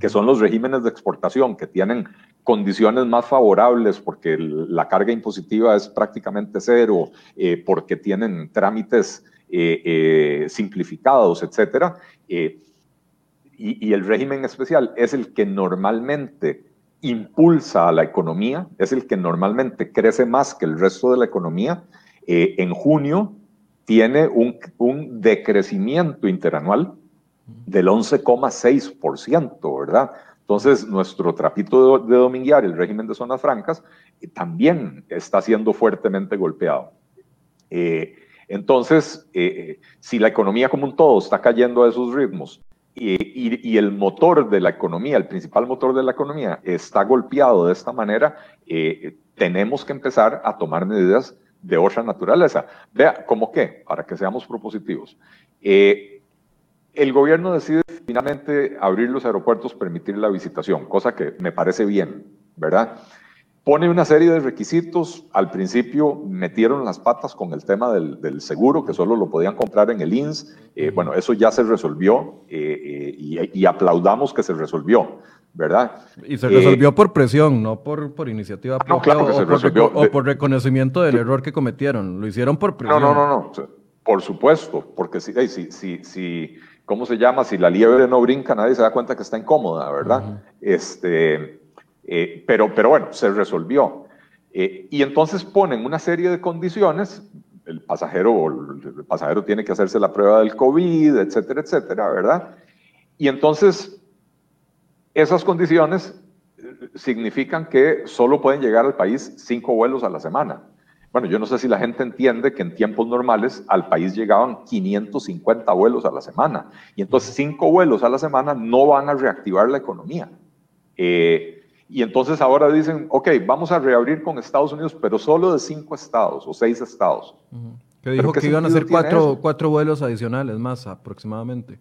que son los regímenes de exportación, que tienen condiciones más favorables porque la carga impositiva es prácticamente cero, eh, porque tienen trámites eh, simplificados. Eh, y, el régimen especial es el que normalmente impulsa a la economía, es el que normalmente crece más que el resto de la economía. en junio tiene un, un decrecimiento interanual del 11,6%, ¿verdad? Entonces, nuestro trapito de, de dominguear, el régimen de zonas francas, también está siendo fuertemente golpeado. Eh, entonces, eh, eh, si la economía como un todo está cayendo a esos ritmos y, el motor de la economía, el principal motor de la economía, está golpeado de esta manera, eh, tenemos que empezar a tomar medidas de otra naturaleza. Vea, ¿cómo qué? Para que seamos propositivos. el gobierno decide finalmente abrir los aeropuertos, permitir la visitación, cosa que me parece bien, ¿verdad? Pone una serie de requisitos. Al principio metieron las patas con el tema del, seguro, que solo lo podían comprar en el INS. Eh, bueno, eso ya se resolvió eh, eh, y, aplaudamos que se resolvió, ¿verdad? Y se resolvió por presión, no por, por iniciativa propia no, claro que o, se resolvió. o por reconocimiento del error que cometieron. Lo hicieron por presión. No, no, no, no. Por supuesto, porque si, si, si, si ¿cómo se llama? Si la liebre no brinca, nadie se da cuenta que está incómoda, ¿verdad? Este eh, pero, pero bueno, se resolvió. Eh, y entonces ponen una serie de condiciones, el pasajero, el pasajero tiene que hacerse la prueba del COVID, etcétera, etcétera, ¿verdad? Y entonces esas condiciones eh, significan que solo pueden llegar al país cinco vuelos a la semana. Bueno, yo no sé si la gente entiende que en tiempos normales al país llegaban 550 vuelos a la semana. Y entonces cinco vuelos a la semana no van a reactivar la economía. Eh, y entonces ahora dicen, ok, vamos a reabrir con Estados Unidos, pero solo de cinco estados o seis estados. Que dijo que iban a ser cuatro, cuatro vuelos adicionales más aproximadamente.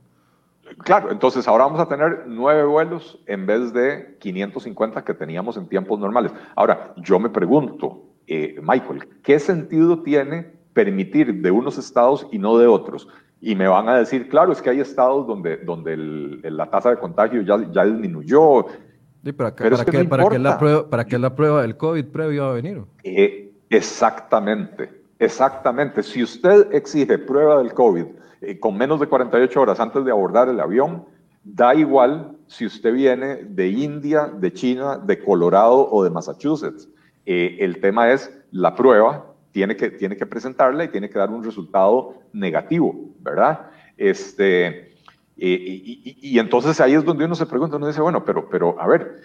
Claro, entonces ahora vamos a tener nueve vuelos en vez de 550 que teníamos en tiempos normales. Ahora, yo me pregunto, eh, Michael, ¿qué sentido tiene permitir de unos estados y no de otros? Y me van a decir, claro, es que hay estados donde, donde la tasa de contagio ya, ya disminuyó, ¿para, qué, para, qué, la prueba, ¿Para qué la prueba del COVID previo a venir? Eh, exactamente, exactamente. Si usted exige prueba del COVID eh, con menos de 48 horas antes de abordar el avión, da igual si usted viene de India, de China, de Colorado o de Massachusetts. Eh, el tema es la prueba, tiene que, tiene que presentarla y tiene que dar un resultado negativo, ¿verdad? Este, y, entonces ahí es donde uno se pregunta, uno dice, bueno, pero, pero a ver,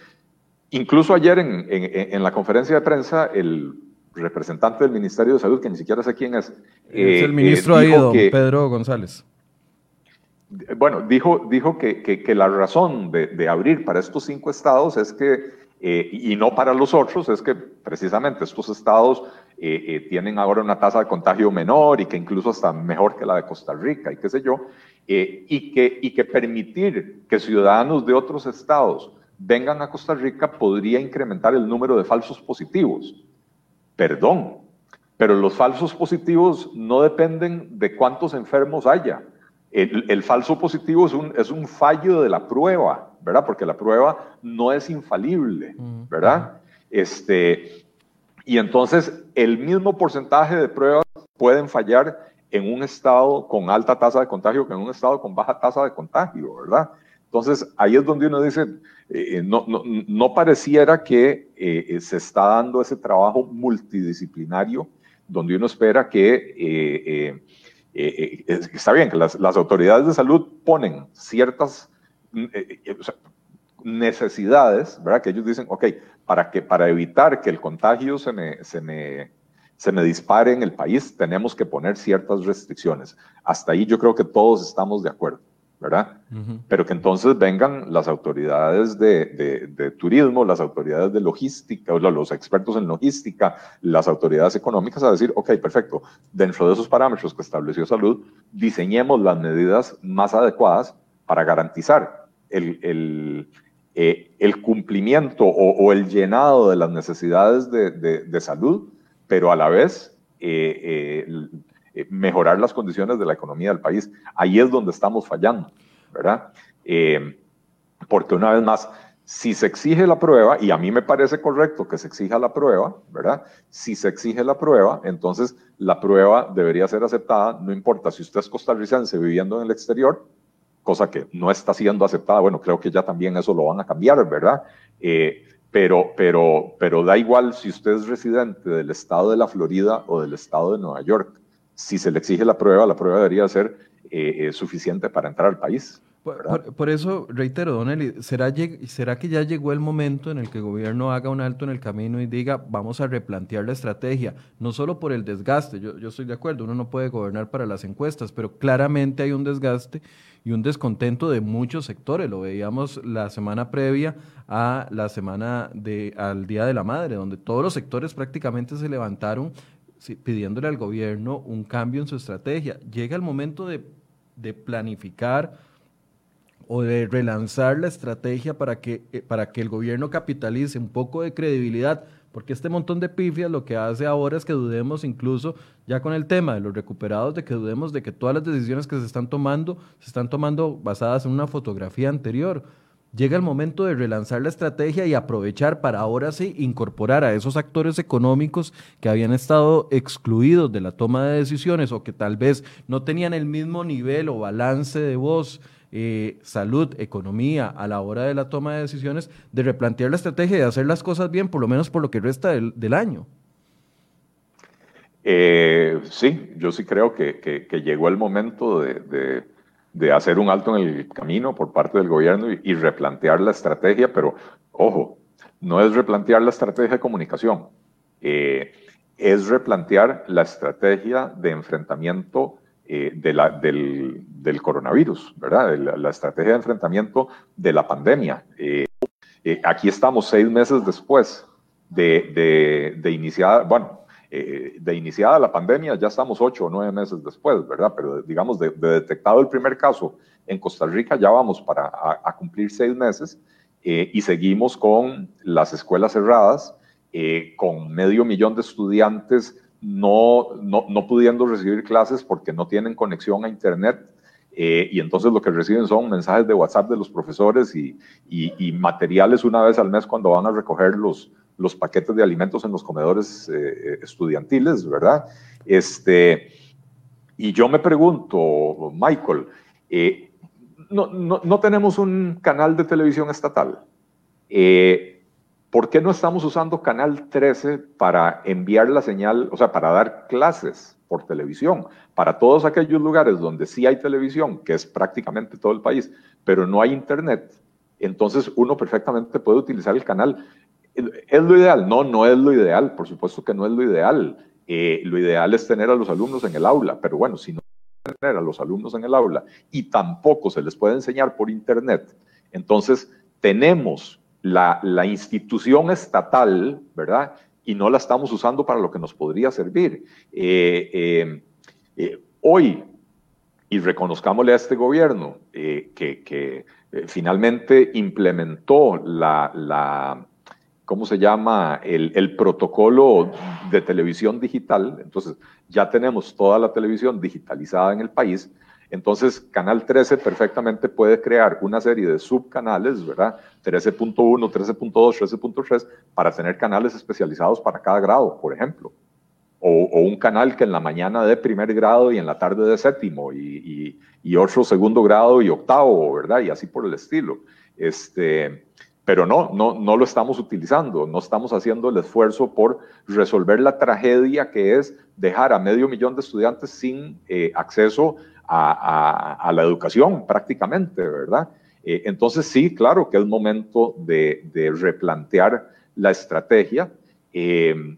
incluso ayer en, en, la conferencia de prensa, el representante del Ministerio de Salud, que ni siquiera sé quién es. Es el eh, ministro ahí, don Pedro González. bueno, dijo, dijo que, que, la razón de, de, abrir para estos cinco estados es que, eh, y no para los otros, es que precisamente estos estados eh, eh, tienen ahora una tasa de contagio menor y que incluso está mejor que la de Costa Rica y qué sé yo, y, que, y que permitir que ciudadanos de otros estados vengan a Costa Rica podría incrementar el número de falsos positivos. Perdón, pero los falsos positivos no dependen de cuántos enfermos haya el, falso positivo es un, es un, fallo de la prueba, ¿verdad? Porque la prueba no es infalible, ¿verdad? Este, y entonces el mismo porcentaje de pruebas pueden fallar en un estado con alta tasa de contagio que en un estado con baja tasa de contagio, ¿verdad? Entonces ahí es donde uno dice, eh, eh, no, no, no, pareciera que eh, se está dando ese trabajo multidisciplinario donde uno espera que está bien que las, autoridades de salud ponen ciertas mm, necesidades, ¿verdad? Que ellos dicen, ok, para, que, para evitar que el contagio se me, se, me, se me dispare en el país, tenemos que poner ciertas restricciones. Hasta ahí yo creo que todos estamos de acuerdo. ¿verdad? Pero que entonces vengan las autoridades de, turismo, las autoridades de logística, los expertos en logística, las autoridades económicas a decir, ok, perfecto, dentro de esos parámetros que estableció salud, diseñemos las medidas más adecuadas para garantizar el, el, eh, el cumplimiento o, el llenado de las necesidades de, salud, pero a la vez eh, eh, mejorar las condiciones de la economía del país. Ahí es donde estamos fallando, ¿verdad? Eh, porque una vez más, si se exige la prueba, y a mí me parece correcto que se exija la prueba, ¿verdad? Si se exige la prueba, entonces la prueba debería ser aceptada, no importa si usted es costarricense viviendo en el exterior, cosa que no está siendo aceptada, bueno, creo que ya también eso lo van a cambiar, ¿verdad? Eh, pero, pero, pero da igual si usted es residente del estado de la Florida o del estado de Nueva York si se le exige la prueba, la prueba debería ser eh, eh, suficiente para entrar al país. Por, eso, reitero, Don Eli, ¿será, ¿será que ya llegó el momento en el que el gobierno haga un alto en el camino y diga, vamos a replantear la estrategia? No solo por el desgaste, yo, yo estoy de acuerdo, uno no puede gobernar para las encuestas, pero claramente hay un desgaste y un descontento de muchos sectores. Lo veíamos la semana previa a la semana de, al Día de la Madre, donde todos los sectores prácticamente se levantaron pidiéndole al gobierno un cambio en su estrategia. Llega el momento de, planificar o de relanzar la estrategia para que, eh, para que el gobierno capitalice un poco de credibilidad, porque este montón de pifias lo que hace ahora es que dudemos incluso ya con el tema de los recuperados, de que dudemos de que todas las decisiones que se están tomando se están tomando basadas en una fotografía anterior. Llega el momento de relanzar la estrategia y aprovechar para ahora sí incorporar a esos actores económicos que habían estado excluidos de la toma de decisiones o que tal vez no tenían el mismo nivel o balance de voz, eh, salud, economía a la hora de la toma de decisiones, de replantear la estrategia y de hacer las cosas bien, por lo menos por lo que resta del, año. Eh, sí, yo sí creo que, llegó el momento de de hacer un alto en el camino por parte del gobierno y, replantear la estrategia, pero ojo, no es replantear la estrategia de comunicación, eh, es replantear la estrategia de enfrentamiento eh, de la, del, del, coronavirus, ¿verdad? La, estrategia de enfrentamiento de la pandemia. Eh, aquí estamos seis meses después de, de, de iniciar, bueno, eh, de iniciada la pandemia, ya estamos ocho o nueve meses después, ¿verdad? Pero digamos, de, detectado el primer caso en Costa Rica, ya vamos para a, cumplir seis meses eh, y seguimos con las escuelas cerradas, eh, con medio millón de estudiantes no, no, no, pudiendo recibir clases porque no tienen conexión a Internet. y entonces lo que reciben son mensajes de WhatsApp de los profesores y, y materiales una vez al mes cuando van a recoger los, los paquetes de alimentos en los comedores eh, estudiantiles, ¿verdad? Este, y yo me pregunto, Michael, eh, no, no, tenemos un canal de televisión estatal. Eh, ¿Por qué no estamos usando Canal 13 para enviar la señal, o sea, para dar clases por televisión? Para todos aquellos lugares donde sí hay televisión, que es prácticamente todo el país, pero no hay internet, entonces uno perfectamente puede utilizar el canal. ¿Es lo ideal? No, no es lo ideal, por supuesto que no es lo ideal. Eh, lo ideal es tener a los alumnos en el aula, pero bueno, si no tener a los alumnos en el aula y tampoco se les puede enseñar por Internet, entonces tenemos la, institución estatal, ¿verdad? Y no la estamos usando para lo que nos podría servir. Eh, eh, eh, hoy, y reconozcámosle a este gobierno que, finalmente implementó la, la ¿cómo se llama? El, protocolo de televisión digital. Entonces, ya tenemos toda la televisión digitalizada en el país. Entonces, Canal 13 perfectamente puede crear una serie de subcanales, ¿verdad? 13.1, 13.2, 13.3, para tener canales especializados para cada grado, por ejemplo. O, un canal que en la mañana de primer grado y en la tarde de séptimo, y, y, otro segundo grado y octavo, ¿verdad? Y así por el estilo. Este, pero no, no, no lo estamos utilizando, no estamos haciendo el esfuerzo por resolver la tragedia que es dejar a medio millón de estudiantes sin eh, acceso a, la educación prácticamente, ¿verdad? Eh, entonces sí, claro que es momento de, replantear la estrategia eh,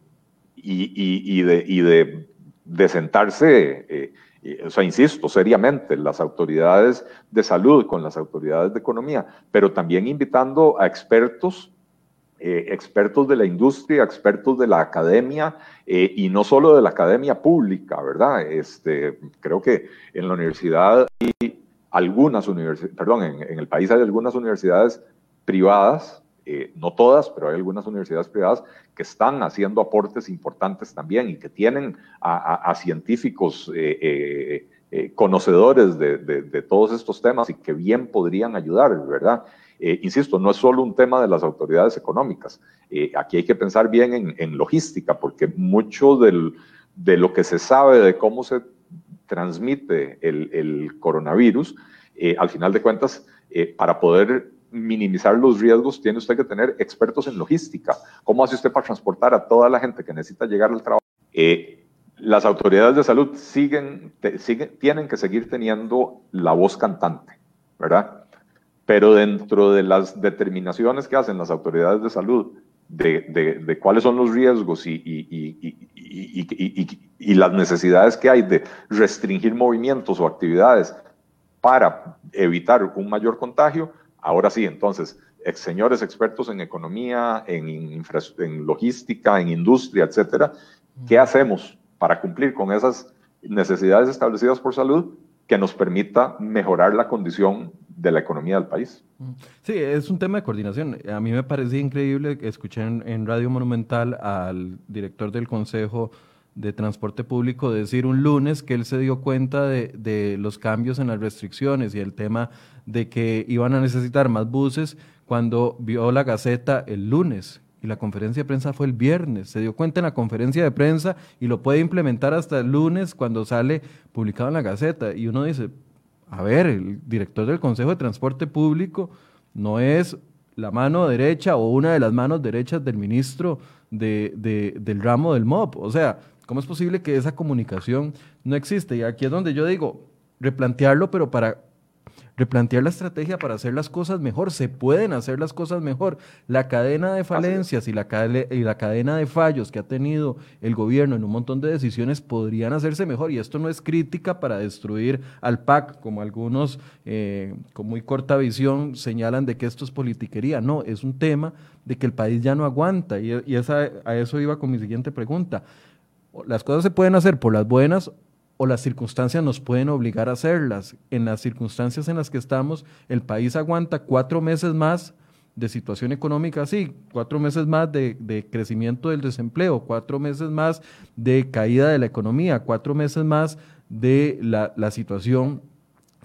y, de, y de, sentarse o sea, insisto, seriamente, las autoridades de salud con las autoridades de economía, pero también invitando a expertos, eh, expertos de la industria, expertos de la academia, eh, y no solo de la academia pública, ¿verdad? Este, creo que en la universidad hay algunas universidades, perdón, en, el país hay algunas universidades privadas, eh, no todas, pero hay algunas universidades privadas que están haciendo aportes importantes también y que tienen a, científicos eh, eh, eh, conocedores de, todos estos temas y que bien podrían ayudar, ¿verdad? insisto, no es solo un tema de las autoridades económicas. aquí hay que pensar bien en, logística, porque mucho de lo que se sabe de cómo se transmite el, el coronavirus, al final de cuentas, para poder minimizar los riesgos, tiene usted que tener expertos en logística. ¿Cómo hace usted para transportar a toda la gente que necesita llegar al trabajo? Eh, las autoridades de salud siguen, siguen, tienen que seguir teniendo la voz cantante, ¿verdad? Pero dentro de las determinaciones que hacen las autoridades de salud de, de, cuáles son los riesgos y, y, y, las necesidades que hay de restringir movimientos o actividades para evitar un mayor contagio, Ahora sí, entonces, ex señores expertos en economía, en, en logística, en industria, etcétera, ¿qué hacemos para cumplir con esas necesidades establecidas por salud que nos permita mejorar la condición de la economía del país? Sí, es un tema de coordinación. A mí me parecía increíble, escuché en Radio Monumental al director del Consejo de Transporte Público decir un lunes que él se dio cuenta de, de, los cambios en las restricciones y el tema de que iban a necesitar más buses cuando vio la Gaceta el lunes y la conferencia de prensa fue el viernes. Se dio cuenta en la conferencia de prensa y lo puede implementar hasta el lunes cuando sale publicado en la Gaceta. Y uno dice, a ver, el director del Consejo de Transporte Público no es la mano derecha o una de las manos derechas del ministro de, de, del ramo del MOP. O sea, ¿Cómo es posible que esa comunicación no existe? Y aquí es donde yo digo, replantearlo, pero para replantear la estrategia para hacer las cosas mejor. Se pueden hacer las cosas mejor. La cadena de falencias y la, y la cadena de fallos que ha tenido el gobierno en un montón de decisiones podrían hacerse mejor. Y esto no es crítica para destruir al PAC, como algunos eh, con muy corta visión señalan de que esto es politiquería. No, es un tema de que el país ya no aguanta. Y, y esa, a eso iba con mi siguiente pregunta las cosas se pueden hacer por las buenas o las circunstancias nos pueden obligar a hacerlas. En las circunstancias en las que estamos, el país aguanta cuatro meses más de situación económica así, cuatro meses más de, crecimiento del desempleo, cuatro meses más de caída de la economía, cuatro meses más de la, la situación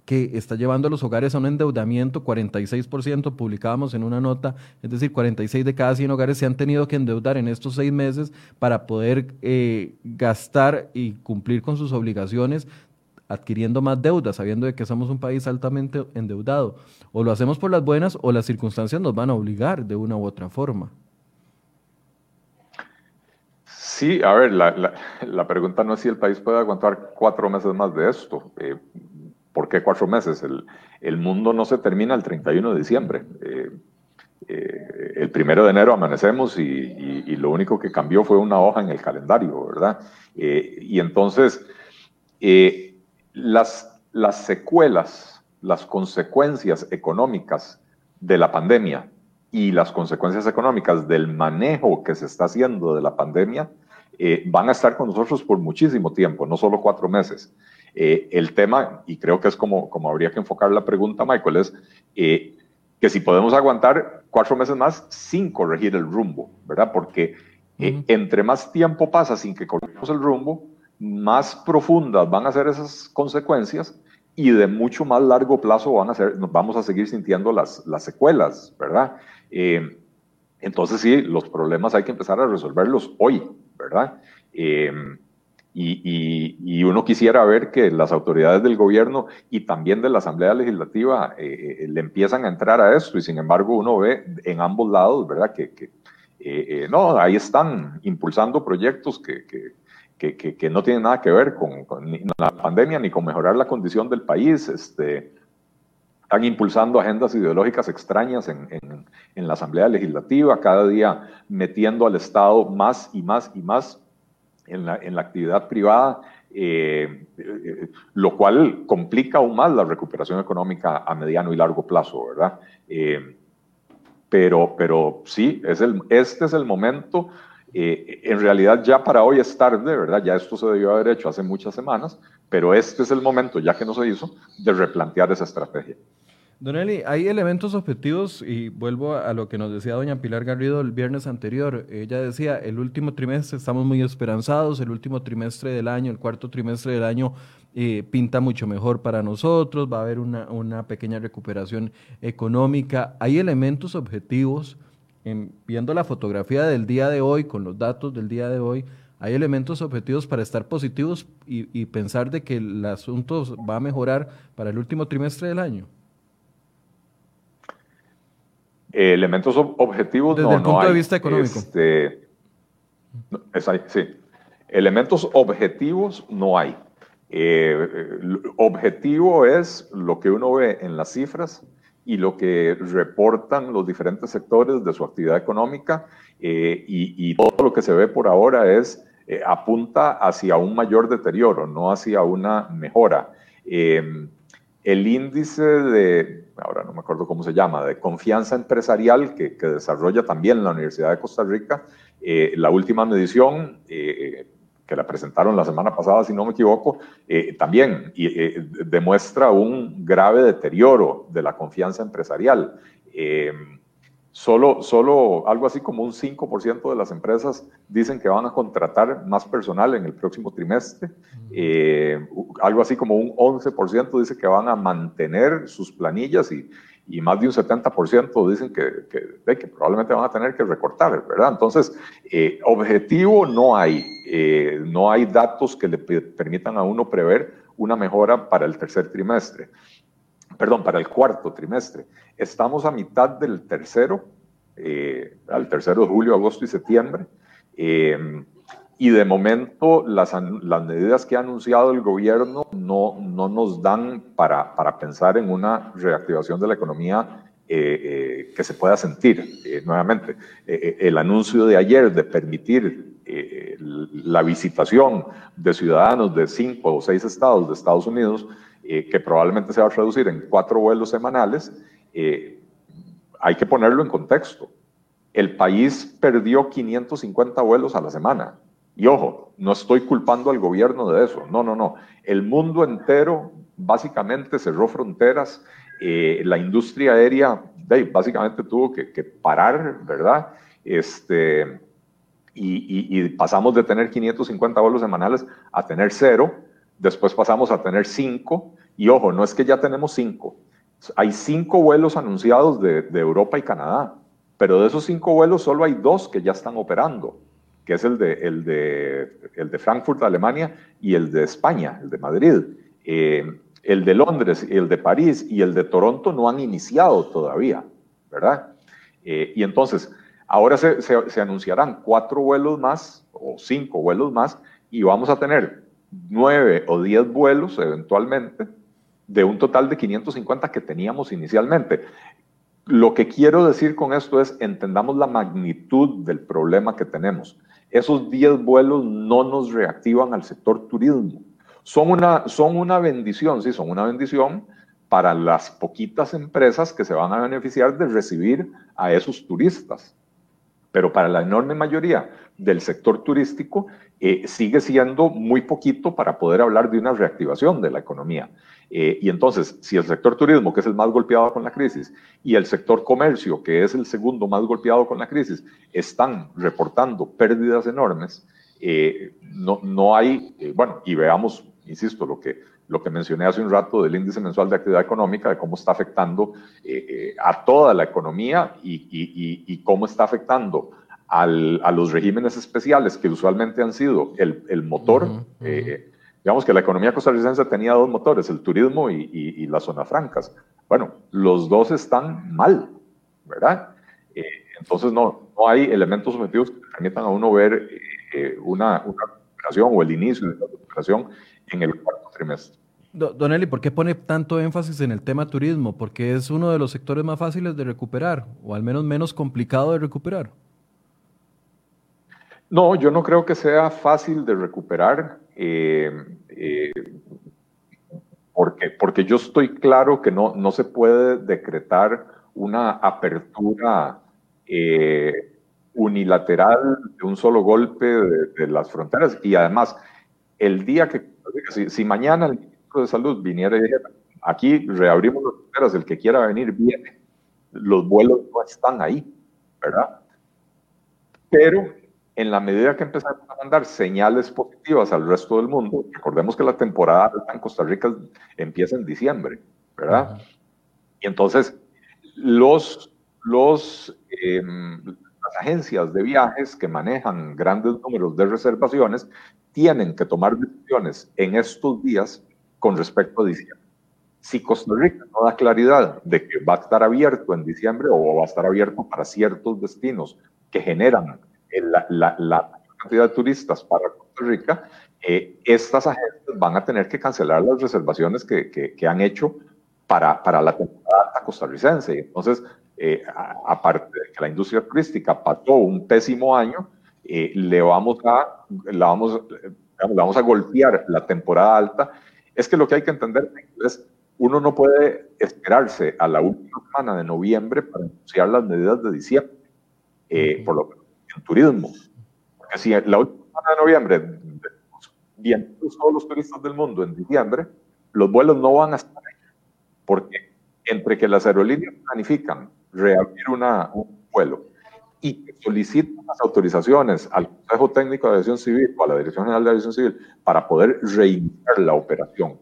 que está llevando a los hogares a un endeudamiento, 46% publicábamos en una nota, es decir, 46 de cada 100 hogares se han tenido que endeudar en estos seis meses para poder eh, gastar y cumplir con sus obligaciones adquiriendo más deudas, sabiendo de que somos un país altamente endeudado. O lo hacemos por las buenas o las circunstancias nos van a obligar de una u otra forma. Sí, a ver, la, pregunta no es si el país puede aguantar cuatro meses más de esto. Eh, ¿Por qué cuatro meses? El, mundo no se termina el 31 de diciembre. Eh, eh, el primero de enero amanecemos y, lo único que cambió fue una hoja en el calendario, ¿verdad? Eh, y entonces, las, las secuelas, las consecuencias económicas de la pandemia y las consecuencias económicas del manejo que se está haciendo de la pandemia van a estar con nosotros por muchísimo tiempo, no solo cuatro meses. Eh, el tema, y creo que es como, como habría que enfocar la pregunta, Michael, es eh, que si podemos aguantar cuatro meses más sin corregir el rumbo, ¿verdad? Porque entre más tiempo pasa sin que corrijamos el rumbo, más profundas van a ser esas consecuencias y de mucho más largo plazo van a ser, vamos a seguir sintiendo las, las secuelas, ¿verdad? entonces sí, los problemas hay que empezar a resolverlos hoy, ¿verdad? Eh, y, uno quisiera ver que las autoridades del gobierno y también de la Asamblea Legislativa eh, eh, le empiezan a entrar a esto y sin embargo uno ve en ambos lados, ¿verdad? Que, no, ahí están impulsando proyectos que, que, no tienen nada que ver con, con, la pandemia ni con mejorar la condición del país. Este, están impulsando agendas ideológicas extrañas en, en, la Asamblea Legislativa, cada día metiendo al Estado más y más y más en la, en la actividad privada, eh, eh, lo cual complica aún más la recuperación económica a mediano y largo plazo, ¿verdad? Eh, pero, pero sí, es el, este es el momento. en realidad ya para hoy es tarde, ¿verdad? Ya esto se debió haber hecho hace muchas semanas, pero este es el momento, ya que no se hizo, de replantear esa estrategia. Don Eli, hay elementos objetivos y vuelvo a lo que nos decía doña Pilar Garrido el viernes anterior. Ella decía, el último trimestre estamos muy esperanzados, el último trimestre del año, el cuarto trimestre del año eh, pinta mucho mejor para nosotros, va a haber una, una pequeña recuperación económica. Hay elementos objetivos, en, viendo la fotografía del día de hoy, con los datos del día de hoy, hay elementos objetivos para estar positivos y, y pensar de que el asunto va a mejorar para el último trimestre del año. Elementos objetivos Desde el punto de vista económico. Este, sí. Elementos objetivos no hay. Eh, objetivo es lo que uno ve en las cifras y lo que reportan los diferentes sectores de su actividad económica eh, y, todo lo que se ve por ahora es eh, apunta hacia un mayor deterioro, no hacia una mejora. el índice de, ahora no me acuerdo cómo se llama, de confianza empresarial que, desarrolla también la Universidad de Costa Rica. Eh, la última medición, eh, que la presentaron la semana pasada, si no me equivoco, eh, también demuestra un grave deterioro de la confianza empresarial. Solo, solo algo así como un 5% de las empresas dicen que van a contratar más personal en el próximo trimestre. Eh, algo así como un 11% dice que van a mantener sus planillas y, y más de un 70% dicen que, que, que, probablemente van a tener que recortar, ¿verdad? Entonces, eh, objetivo no hay. Eh, no hay datos que le permitan a uno prever una mejora para el tercer trimestre perdón, para el cuarto trimestre. Estamos a mitad del tercero, eh, al tercero de julio, agosto y septiembre. Eh, y de momento las, las, medidas que ha anunciado el gobierno no, no nos dan para, para pensar en una reactivación de la economía eh, que se pueda sentir nuevamente. el anuncio de ayer de permitir la visitación de ciudadanos de cinco o seis estados de Estados Unidos eh, que probablemente se va a reducir en cuatro vuelos semanales, eh, hay que ponerlo en contexto. El país perdió 550 vuelos a la semana. Y ojo, no estoy culpando al gobierno de eso. No, no, no. El mundo entero básicamente cerró fronteras. Eh, la industria aérea básicamente tuvo que, parar, ¿verdad? Este, y, y, pasamos de tener 550 vuelos semanales a tener cero. Después pasamos a tener cinco y ojo, no es que ya tenemos cinco. Hay cinco vuelos anunciados de, Europa y Canadá, pero de esos cinco vuelos solo hay dos que ya están operando, que es el de, el de, el de Frankfurt, Alemania, y el de España, el de Madrid. Eh, el de Londres, el de París y el de Toronto no han iniciado todavía, ¿verdad? Eh, y entonces, ahora se, se, anunciarán cuatro vuelos más o cinco vuelos más y vamos a tener nueve o diez vuelos eventualmente de un total de 550 que teníamos inicialmente. Lo que quiero decir con esto es, entendamos la magnitud del problema que tenemos. Esos 10 vuelos no nos reactivan al sector turismo. Son una, son una bendición, sí, son una bendición para las poquitas empresas que se van a beneficiar de recibir a esos turistas. Pero para la enorme mayoría del sector turístico eh, sigue siendo muy poquito para poder hablar de una reactivación de la economía. Eh, y entonces, si el sector turismo, que es el más golpeado con la crisis, y el sector comercio, que es el segundo más golpeado con la crisis, están reportando pérdidas enormes, eh, no, no hay, bueno, y veamos, insisto, lo que, lo que mencioné hace un rato del índice mensual de actividad económica, de cómo está afectando a toda la economía y, cómo está afectando al, a los regímenes especiales que usualmente han sido el, el motor. Eh, digamos que la economía costarricense tenía dos motores, el turismo y, y, las zonas francas. Bueno, los dos están mal, ¿verdad? Eh, entonces no, no hay elementos objetivos que permitan a uno ver eh, una, una recuperación o el inicio de la recuperación en el cuarto trimestre. Don Eli, ¿por qué pone tanto énfasis en el tema turismo? Porque es uno de los sectores más fáciles de recuperar, o al menos menos complicado de recuperar. No, yo no creo que sea fácil de recuperar, eh, eh, porque, porque yo estoy claro que no, no se puede decretar una apertura eh, unilateral de un solo golpe de, las fronteras. Y además, el día que, si, mañana el ministro de Salud viniera y dijera, aquí reabrimos las fronteras, el que quiera venir viene, los vuelos no están ahí, ¿verdad? Pero en la medida que empezamos a mandar señales positivas al resto del mundo, recordemos que la temporada en Costa Rica empieza en diciembre, ¿verdad? Y entonces los, los, em, las agencias de viajes que manejan grandes números de reservaciones tienen que tomar decisiones en estos días con respecto a diciembre. Si Costa Rica no da claridad de que va a estar abierto en diciembre o va a estar abierto para ciertos destinos que generan la, cantidad de turistas para Costa Rica, eh, estas agencias van a tener que cancelar las reservaciones que, que, han hecho para, para, la temporada costarricense. Entonces, eh, aparte de que la industria turística pasó un pésimo año, eh, le, vamos a, la vamos, vamos a golpear la temporada alta. Es que lo que hay que entender es, uno no puede esperarse a la última semana de noviembre para anunciar las medidas de diciembre. por lo turismo. Porque si la última semana de noviembre vienen todos los turistas del mundo en diciembre, los vuelos no van a estar ahí. Porque entre que las aerolíneas planifican reabrir una, un vuelo y solicitan las autorizaciones al Consejo Técnico de Aviación Civil o a la Dirección General de Aviación Civil para poder reiniciar la operación,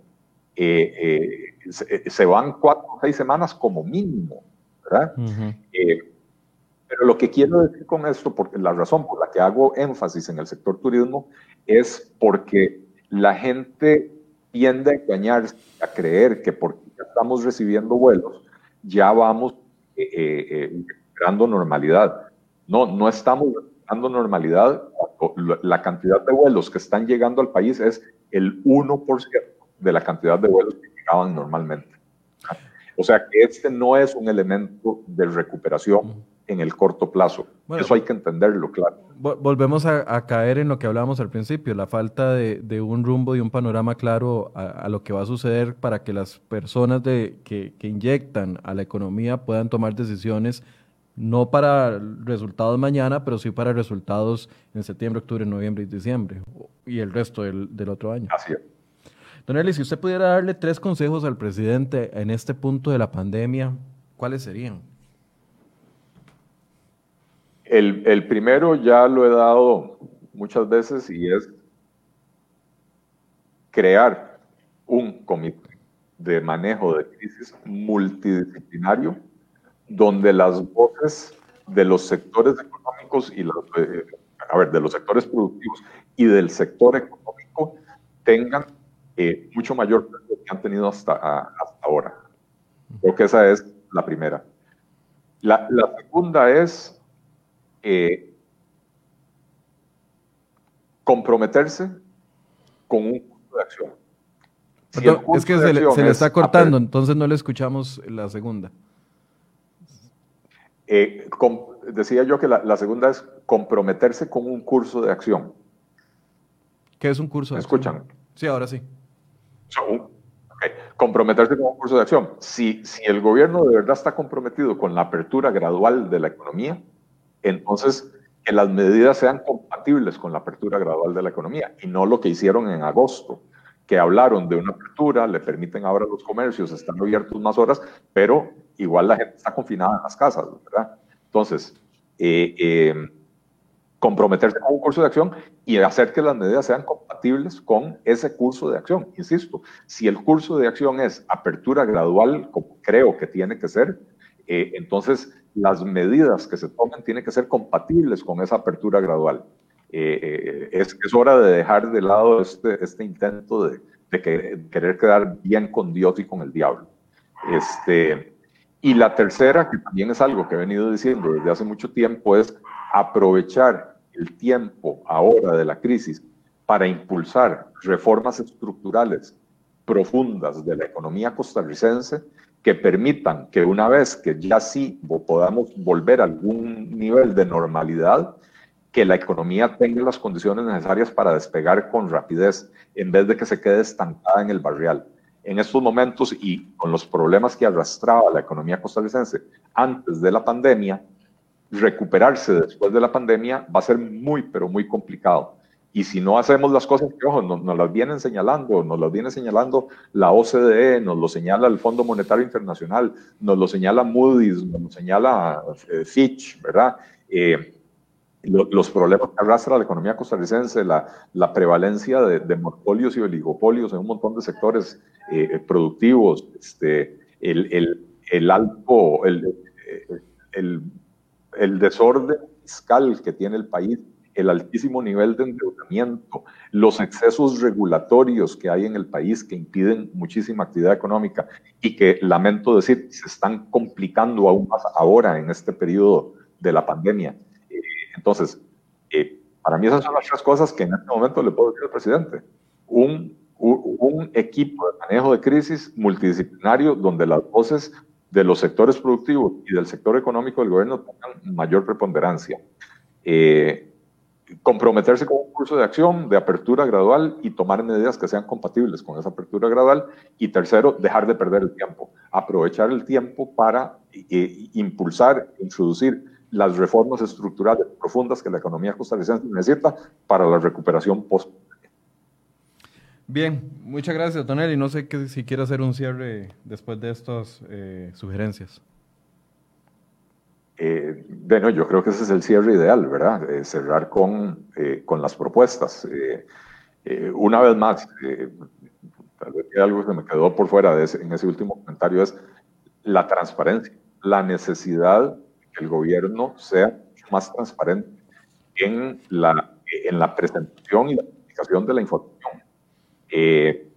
eh, eh, se, van cuatro o seis semanas como mínimo, ¿verdad? Pero lo que quiero decir con esto, porque la razón por la que hago énfasis en el sector turismo es porque la gente tiende a engañarse, a creer que porque ya estamos recibiendo vuelos, ya vamos eh, eh, eh normalidad. No, no estamos recuperando normalidad. La cantidad de vuelos que están llegando al país es el 1% de la cantidad de vuelos que llegaban normalmente. O sea que este no es un elemento de recuperación en el corto plazo. Eso hay que entenderlo, claro. Volvemos a, caer en lo que hablábamos al principio, la falta de, un rumbo y un panorama claro a, lo que va a suceder para que las personas de, que, inyectan a la economía puedan tomar decisiones no para resultados mañana, pero sí para resultados en septiembre, octubre, noviembre y diciembre y el resto del, otro año. Así es. Don Eli, si usted pudiera darle tres consejos al presidente en este punto de la pandemia, ¿cuáles serían? El, primero ya lo he dado muchas veces y es crear un comité de manejo de crisis multidisciplinario donde las voces de los sectores económicos y los, eh, a ver, de los sectores productivos y del sector económico tengan eh, mucho mayor peso que han tenido hasta, hasta ahora. Creo que esa es la primera. La, la segunda es eh, comprometerse con un curso de acción. es que se le, está cortando, entonces no le escuchamos la segunda. Eh, decía yo que la, segunda es comprometerse con un curso de acción. ¿Qué es un curso de ¿Me escuchan? Sí, ahora sí. Comprometerse con un curso de acción. Si, si el gobierno de verdad está comprometido con la apertura gradual de la economía, entonces que las medidas sean compatibles con la apertura gradual de la economía y no lo que hicieron en agosto, que hablaron de una apertura, le permiten ahora los comercios, están abiertos más horas, pero igual la gente está confinada en las casas, ¿verdad? Entonces, eh, eh, comprometerse con un curso de acción y hacer que las medidas sean compatibles con ese curso de acción. Insisto, si el curso de acción es apertura gradual, como creo que tiene que ser, eh, entonces las medidas que se tomen tienen que ser compatibles con esa apertura gradual. Eh, eh, es, hora de dejar de lado este, este intento de, de querer quedar bien con Dios y con el diablo. Este, y la tercera, que también es algo que he venido diciendo desde hace mucho tiempo, es aprovechar el tiempo ahora de la crisis para impulsar reformas estructurales profundas de la economía costarricense que permitan que una vez que ya sí podamos volver a algún nivel de normalidad, que la economía tenga las condiciones necesarias para despegar con rapidez, en vez de que se quede estancada en el barrial. En estos momentos y con los problemas que arrastraba la economía costarricense antes de la pandemia, recuperarse después de la pandemia va a ser muy, pero muy complicado. Y si no hacemos las cosas que, ojo, nos, las vienen señalando, nos las viene señalando la OCDE, nos lo señala el Fondo Monetario Internacional, nos lo señala Moody's, nos lo señala eh, Fitch, ¿verdad? Eh, los problemas que arrastra la economía costarricense, la, prevalencia de, monopolios y oligopolios en un montón de sectores eh, productivos, este, el alto, el, el el desorden fiscal que tiene el país, el altísimo nivel de endeudamiento, los excesos regulatorios que hay en el país que impiden muchísima actividad económica y que, lamento decir, se están complicando aún más ahora en este periodo de la pandemia. Eh, entonces, eh, para mí esas son las tres cosas que en este momento le puedo decir al presidente. Un, un, equipo de manejo de crisis multidisciplinario donde las voces de los sectores productivos y del sector económico del gobierno tengan mayor preponderancia. Eh, comprometerse con un curso de acción de apertura gradual y tomar medidas que sean compatibles con esa apertura gradual. Y tercero, dejar de perder el tiempo, aprovechar el tiempo para eh, impulsar, introducir las reformas estructurales profundas que la economía costarricense necesita para la recuperación post Bien, muchas gracias, Tonel. no sé que, si quiere hacer un cierre después de estas eh, sugerencias. Eh, bueno, yo creo que ese es el cierre ideal, ¿verdad? Eh, cerrar con, con las propuestas. una vez más, tal vez algo que me quedó por fuera de en ese último comentario es la transparencia, la necesidad de que el gobierno sea más transparente en la, en la presentación y la comunicación de la información eh,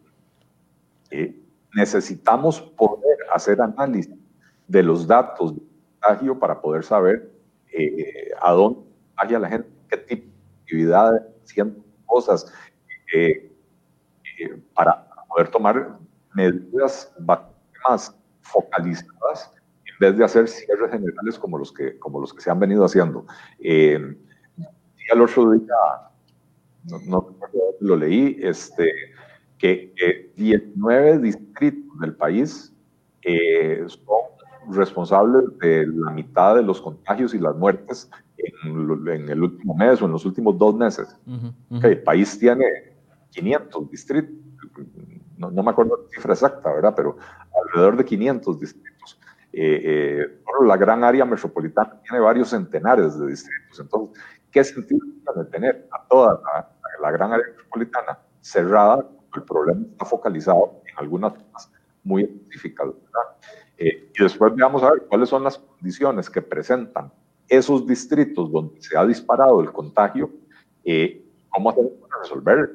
eh, necesitamos poder hacer análisis de los datos contagio para poder saber eh, a dónde vaya la gente, qué tipo de actividades, haciendo cosas, para poder tomar medidas más focalizadas en vez de hacer cierres generales como los que, como los que se han venido haciendo. Eh, el otro día, no, no lo leí, este, que 19 distritos del país eh, son responsables de la mitad de los contagios y las muertes en, el último mes o en los últimos dos meses. el país tiene 500 distritos, no, me acuerdo la cifra exacta, ¿verdad? Pero alrededor de 500 distritos. Eh, eh, la gran área metropolitana tiene varios centenares de distritos. Entonces, ¿qué sentido tiene tener a toda la, la gran área metropolitana cerrada el problema está focalizado en algunas zonas muy específicas. Eh, y después vamos a ver cuáles son las condiciones que presentan esos distritos donde se ha disparado el contagio, eh, cómo hacemos para resolver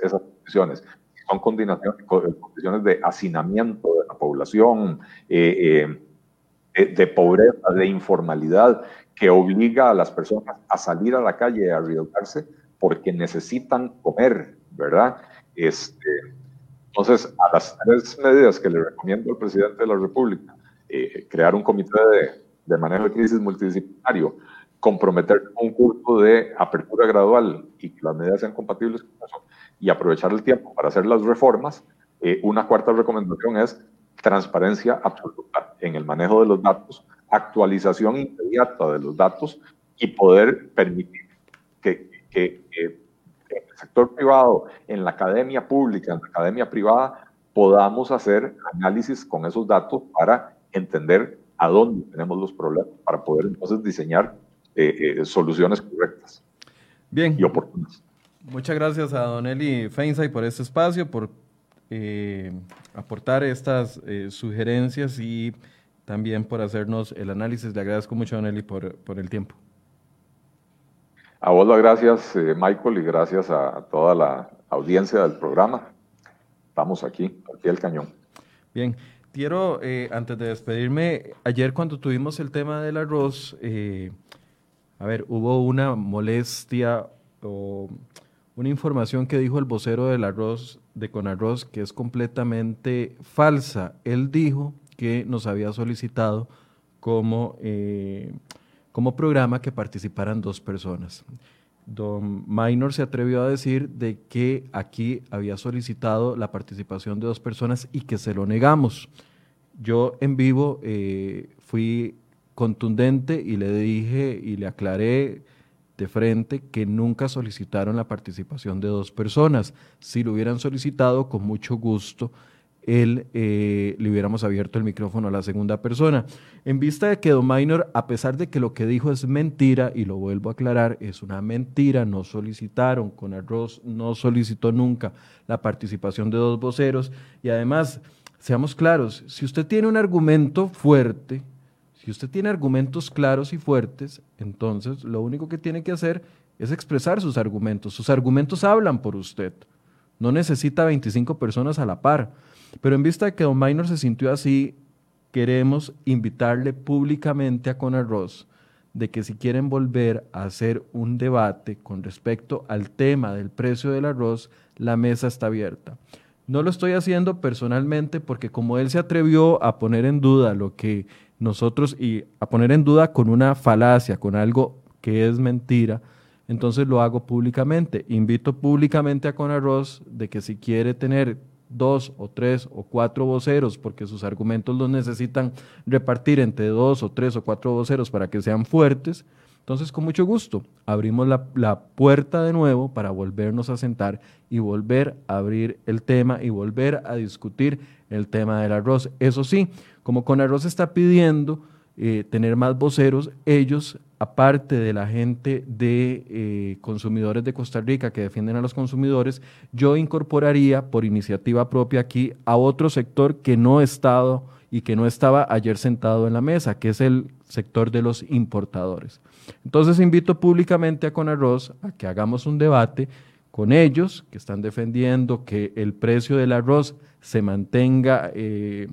esas, condiciones. Son condiciones de hacinamiento de la población, eh, de, pobreza, de informalidad, que obliga a las personas a salir a la calle a arriesgarse porque necesitan comer, ¿verdad? Este, entonces, a las tres medidas que le recomiendo al presidente de la República, eh, crear un comité de, de, manejo de crisis multidisciplinario, comprometer un curso de apertura gradual y que las medidas sean compatibles con eso, y aprovechar el tiempo para hacer las reformas, Eh, una cuarta recomendación es transparencia absoluta en el manejo de los datos, actualización inmediata de los datos y poder permitir que, que, el sector privado, en la academia pública, en la academia privada, podamos hacer análisis con esos datos para entender a dónde tenemos los problemas, para poder entonces diseñar eh, eh, soluciones correctas Bien. y oportunas. Muchas gracias a Don Eli Feinsay por este espacio, por eh, aportar estas eh, sugerencias y también por hacernos el análisis. Le agradezco mucho, Don Eli, por, por el tiempo. A vos las gracias, eh, Michael, y gracias a toda la audiencia del programa. Estamos aquí, aquí el cañón. Bien, quiero, antes de despedirme, ayer cuando tuvimos el tema del arroz, a ver, hubo una molestia o una información que dijo el vocero del arroz de Conarroz que es completamente falsa. Él dijo que nos había solicitado como, eh, como programa que participaran dos personas. Don Minor se atrevió a decir de que aquí había solicitado la participación de dos personas y que se lo negamos. Yo en vivo eh, fui contundente y le dije y le aclaré de frente que nunca solicitaron la participación de dos personas. Si lo hubieran solicitado, con mucho gusto, él, eh, le hubiéramos abierto el micrófono a la segunda persona. En vista de que Don Minor, a pesar de que lo que dijo es mentira, y lo vuelvo a aclarar, es una mentira, no solicitaron, con arroz no solicitó nunca la participación de dos voceros, y además, seamos claros, si usted tiene un argumento fuerte, si usted tiene argumentos claros y fuertes, entonces lo único que tiene que hacer es expresar sus argumentos. Sus argumentos hablan por usted. No necesita 25 personas a la par. Pero en vista de que Don Minor se sintió así, queremos invitarle públicamente a Conarroz de que si quieren volver a hacer un debate con respecto al tema del precio del arroz, la mesa está abierta. No lo estoy haciendo personalmente porque como él se atrevió a poner en duda lo que nosotros y a poner en duda con una falacia, con algo que es mentira, entonces lo hago públicamente. Invito públicamente a Conarroz de que si quiere tener dos o tres o cuatro voceros, porque sus argumentos los necesitan repartir entre dos o tres o cuatro voceros para que sean fuertes, entonces con mucho gusto abrimos la, la puerta de nuevo para volvernos a sentar y volver a abrir el tema y volver a discutir el tema del arroz. Eso sí, como con arroz está pidiendo eh, tener más voceros, ellos, aparte de la gente de eh, consumidores de Costa Rica que defienden a los consumidores, yo incorporaría por iniciativa propia aquí a otro sector que no ha estado y que no estaba ayer sentado en la mesa, que es el sector de los importadores. Entonces invito públicamente a Conarroz a que hagamos un debate con ellos, que están defendiendo que el precio del arroz se mantenga eh,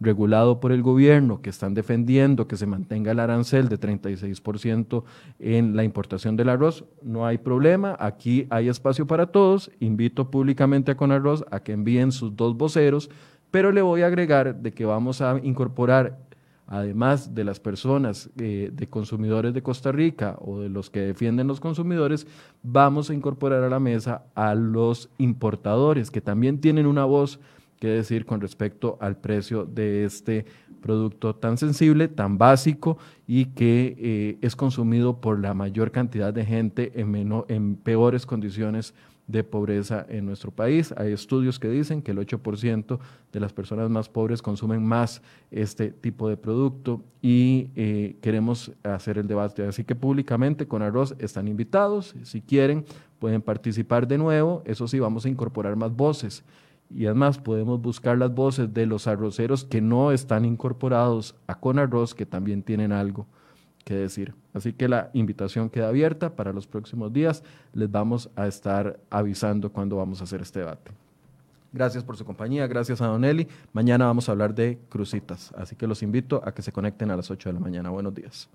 regulado por el gobierno, que están defendiendo que se mantenga el arancel de 36% en la importación del arroz, no hay problema, aquí hay espacio para todos, invito públicamente a Conarroz a que envíen sus dos voceros, pero le voy a agregar de que vamos a incorporar además de las personas eh, de consumidores de Costa Rica o de los que defienden los consumidores, vamos a incorporar a la mesa a los importadores que también tienen una voz que decir con respecto al precio de este producto tan sensible, tan básico y que eh, es consumido por la mayor cantidad de gente en, en peores condiciones de pobreza en nuestro país. Hay estudios que dicen que el 8% de las personas más pobres consumen más este tipo de producto y eh, queremos hacer el debate. Así que públicamente con arroz están invitados. Si quieren, pueden participar de nuevo. Eso sí, vamos a incorporar más voces. Y además podemos buscar las voces de los arroceros que no están incorporados a Con Arroz, que también tienen algo que decir. Así que la invitación queda abierta para los próximos días. Les vamos a estar avisando cuando vamos a hacer este debate. Gracias por su compañía, gracias a Don Eli. Mañana vamos a hablar de crucitas, así que los invito a que se conecten a las 8 de la mañana. Buenos días.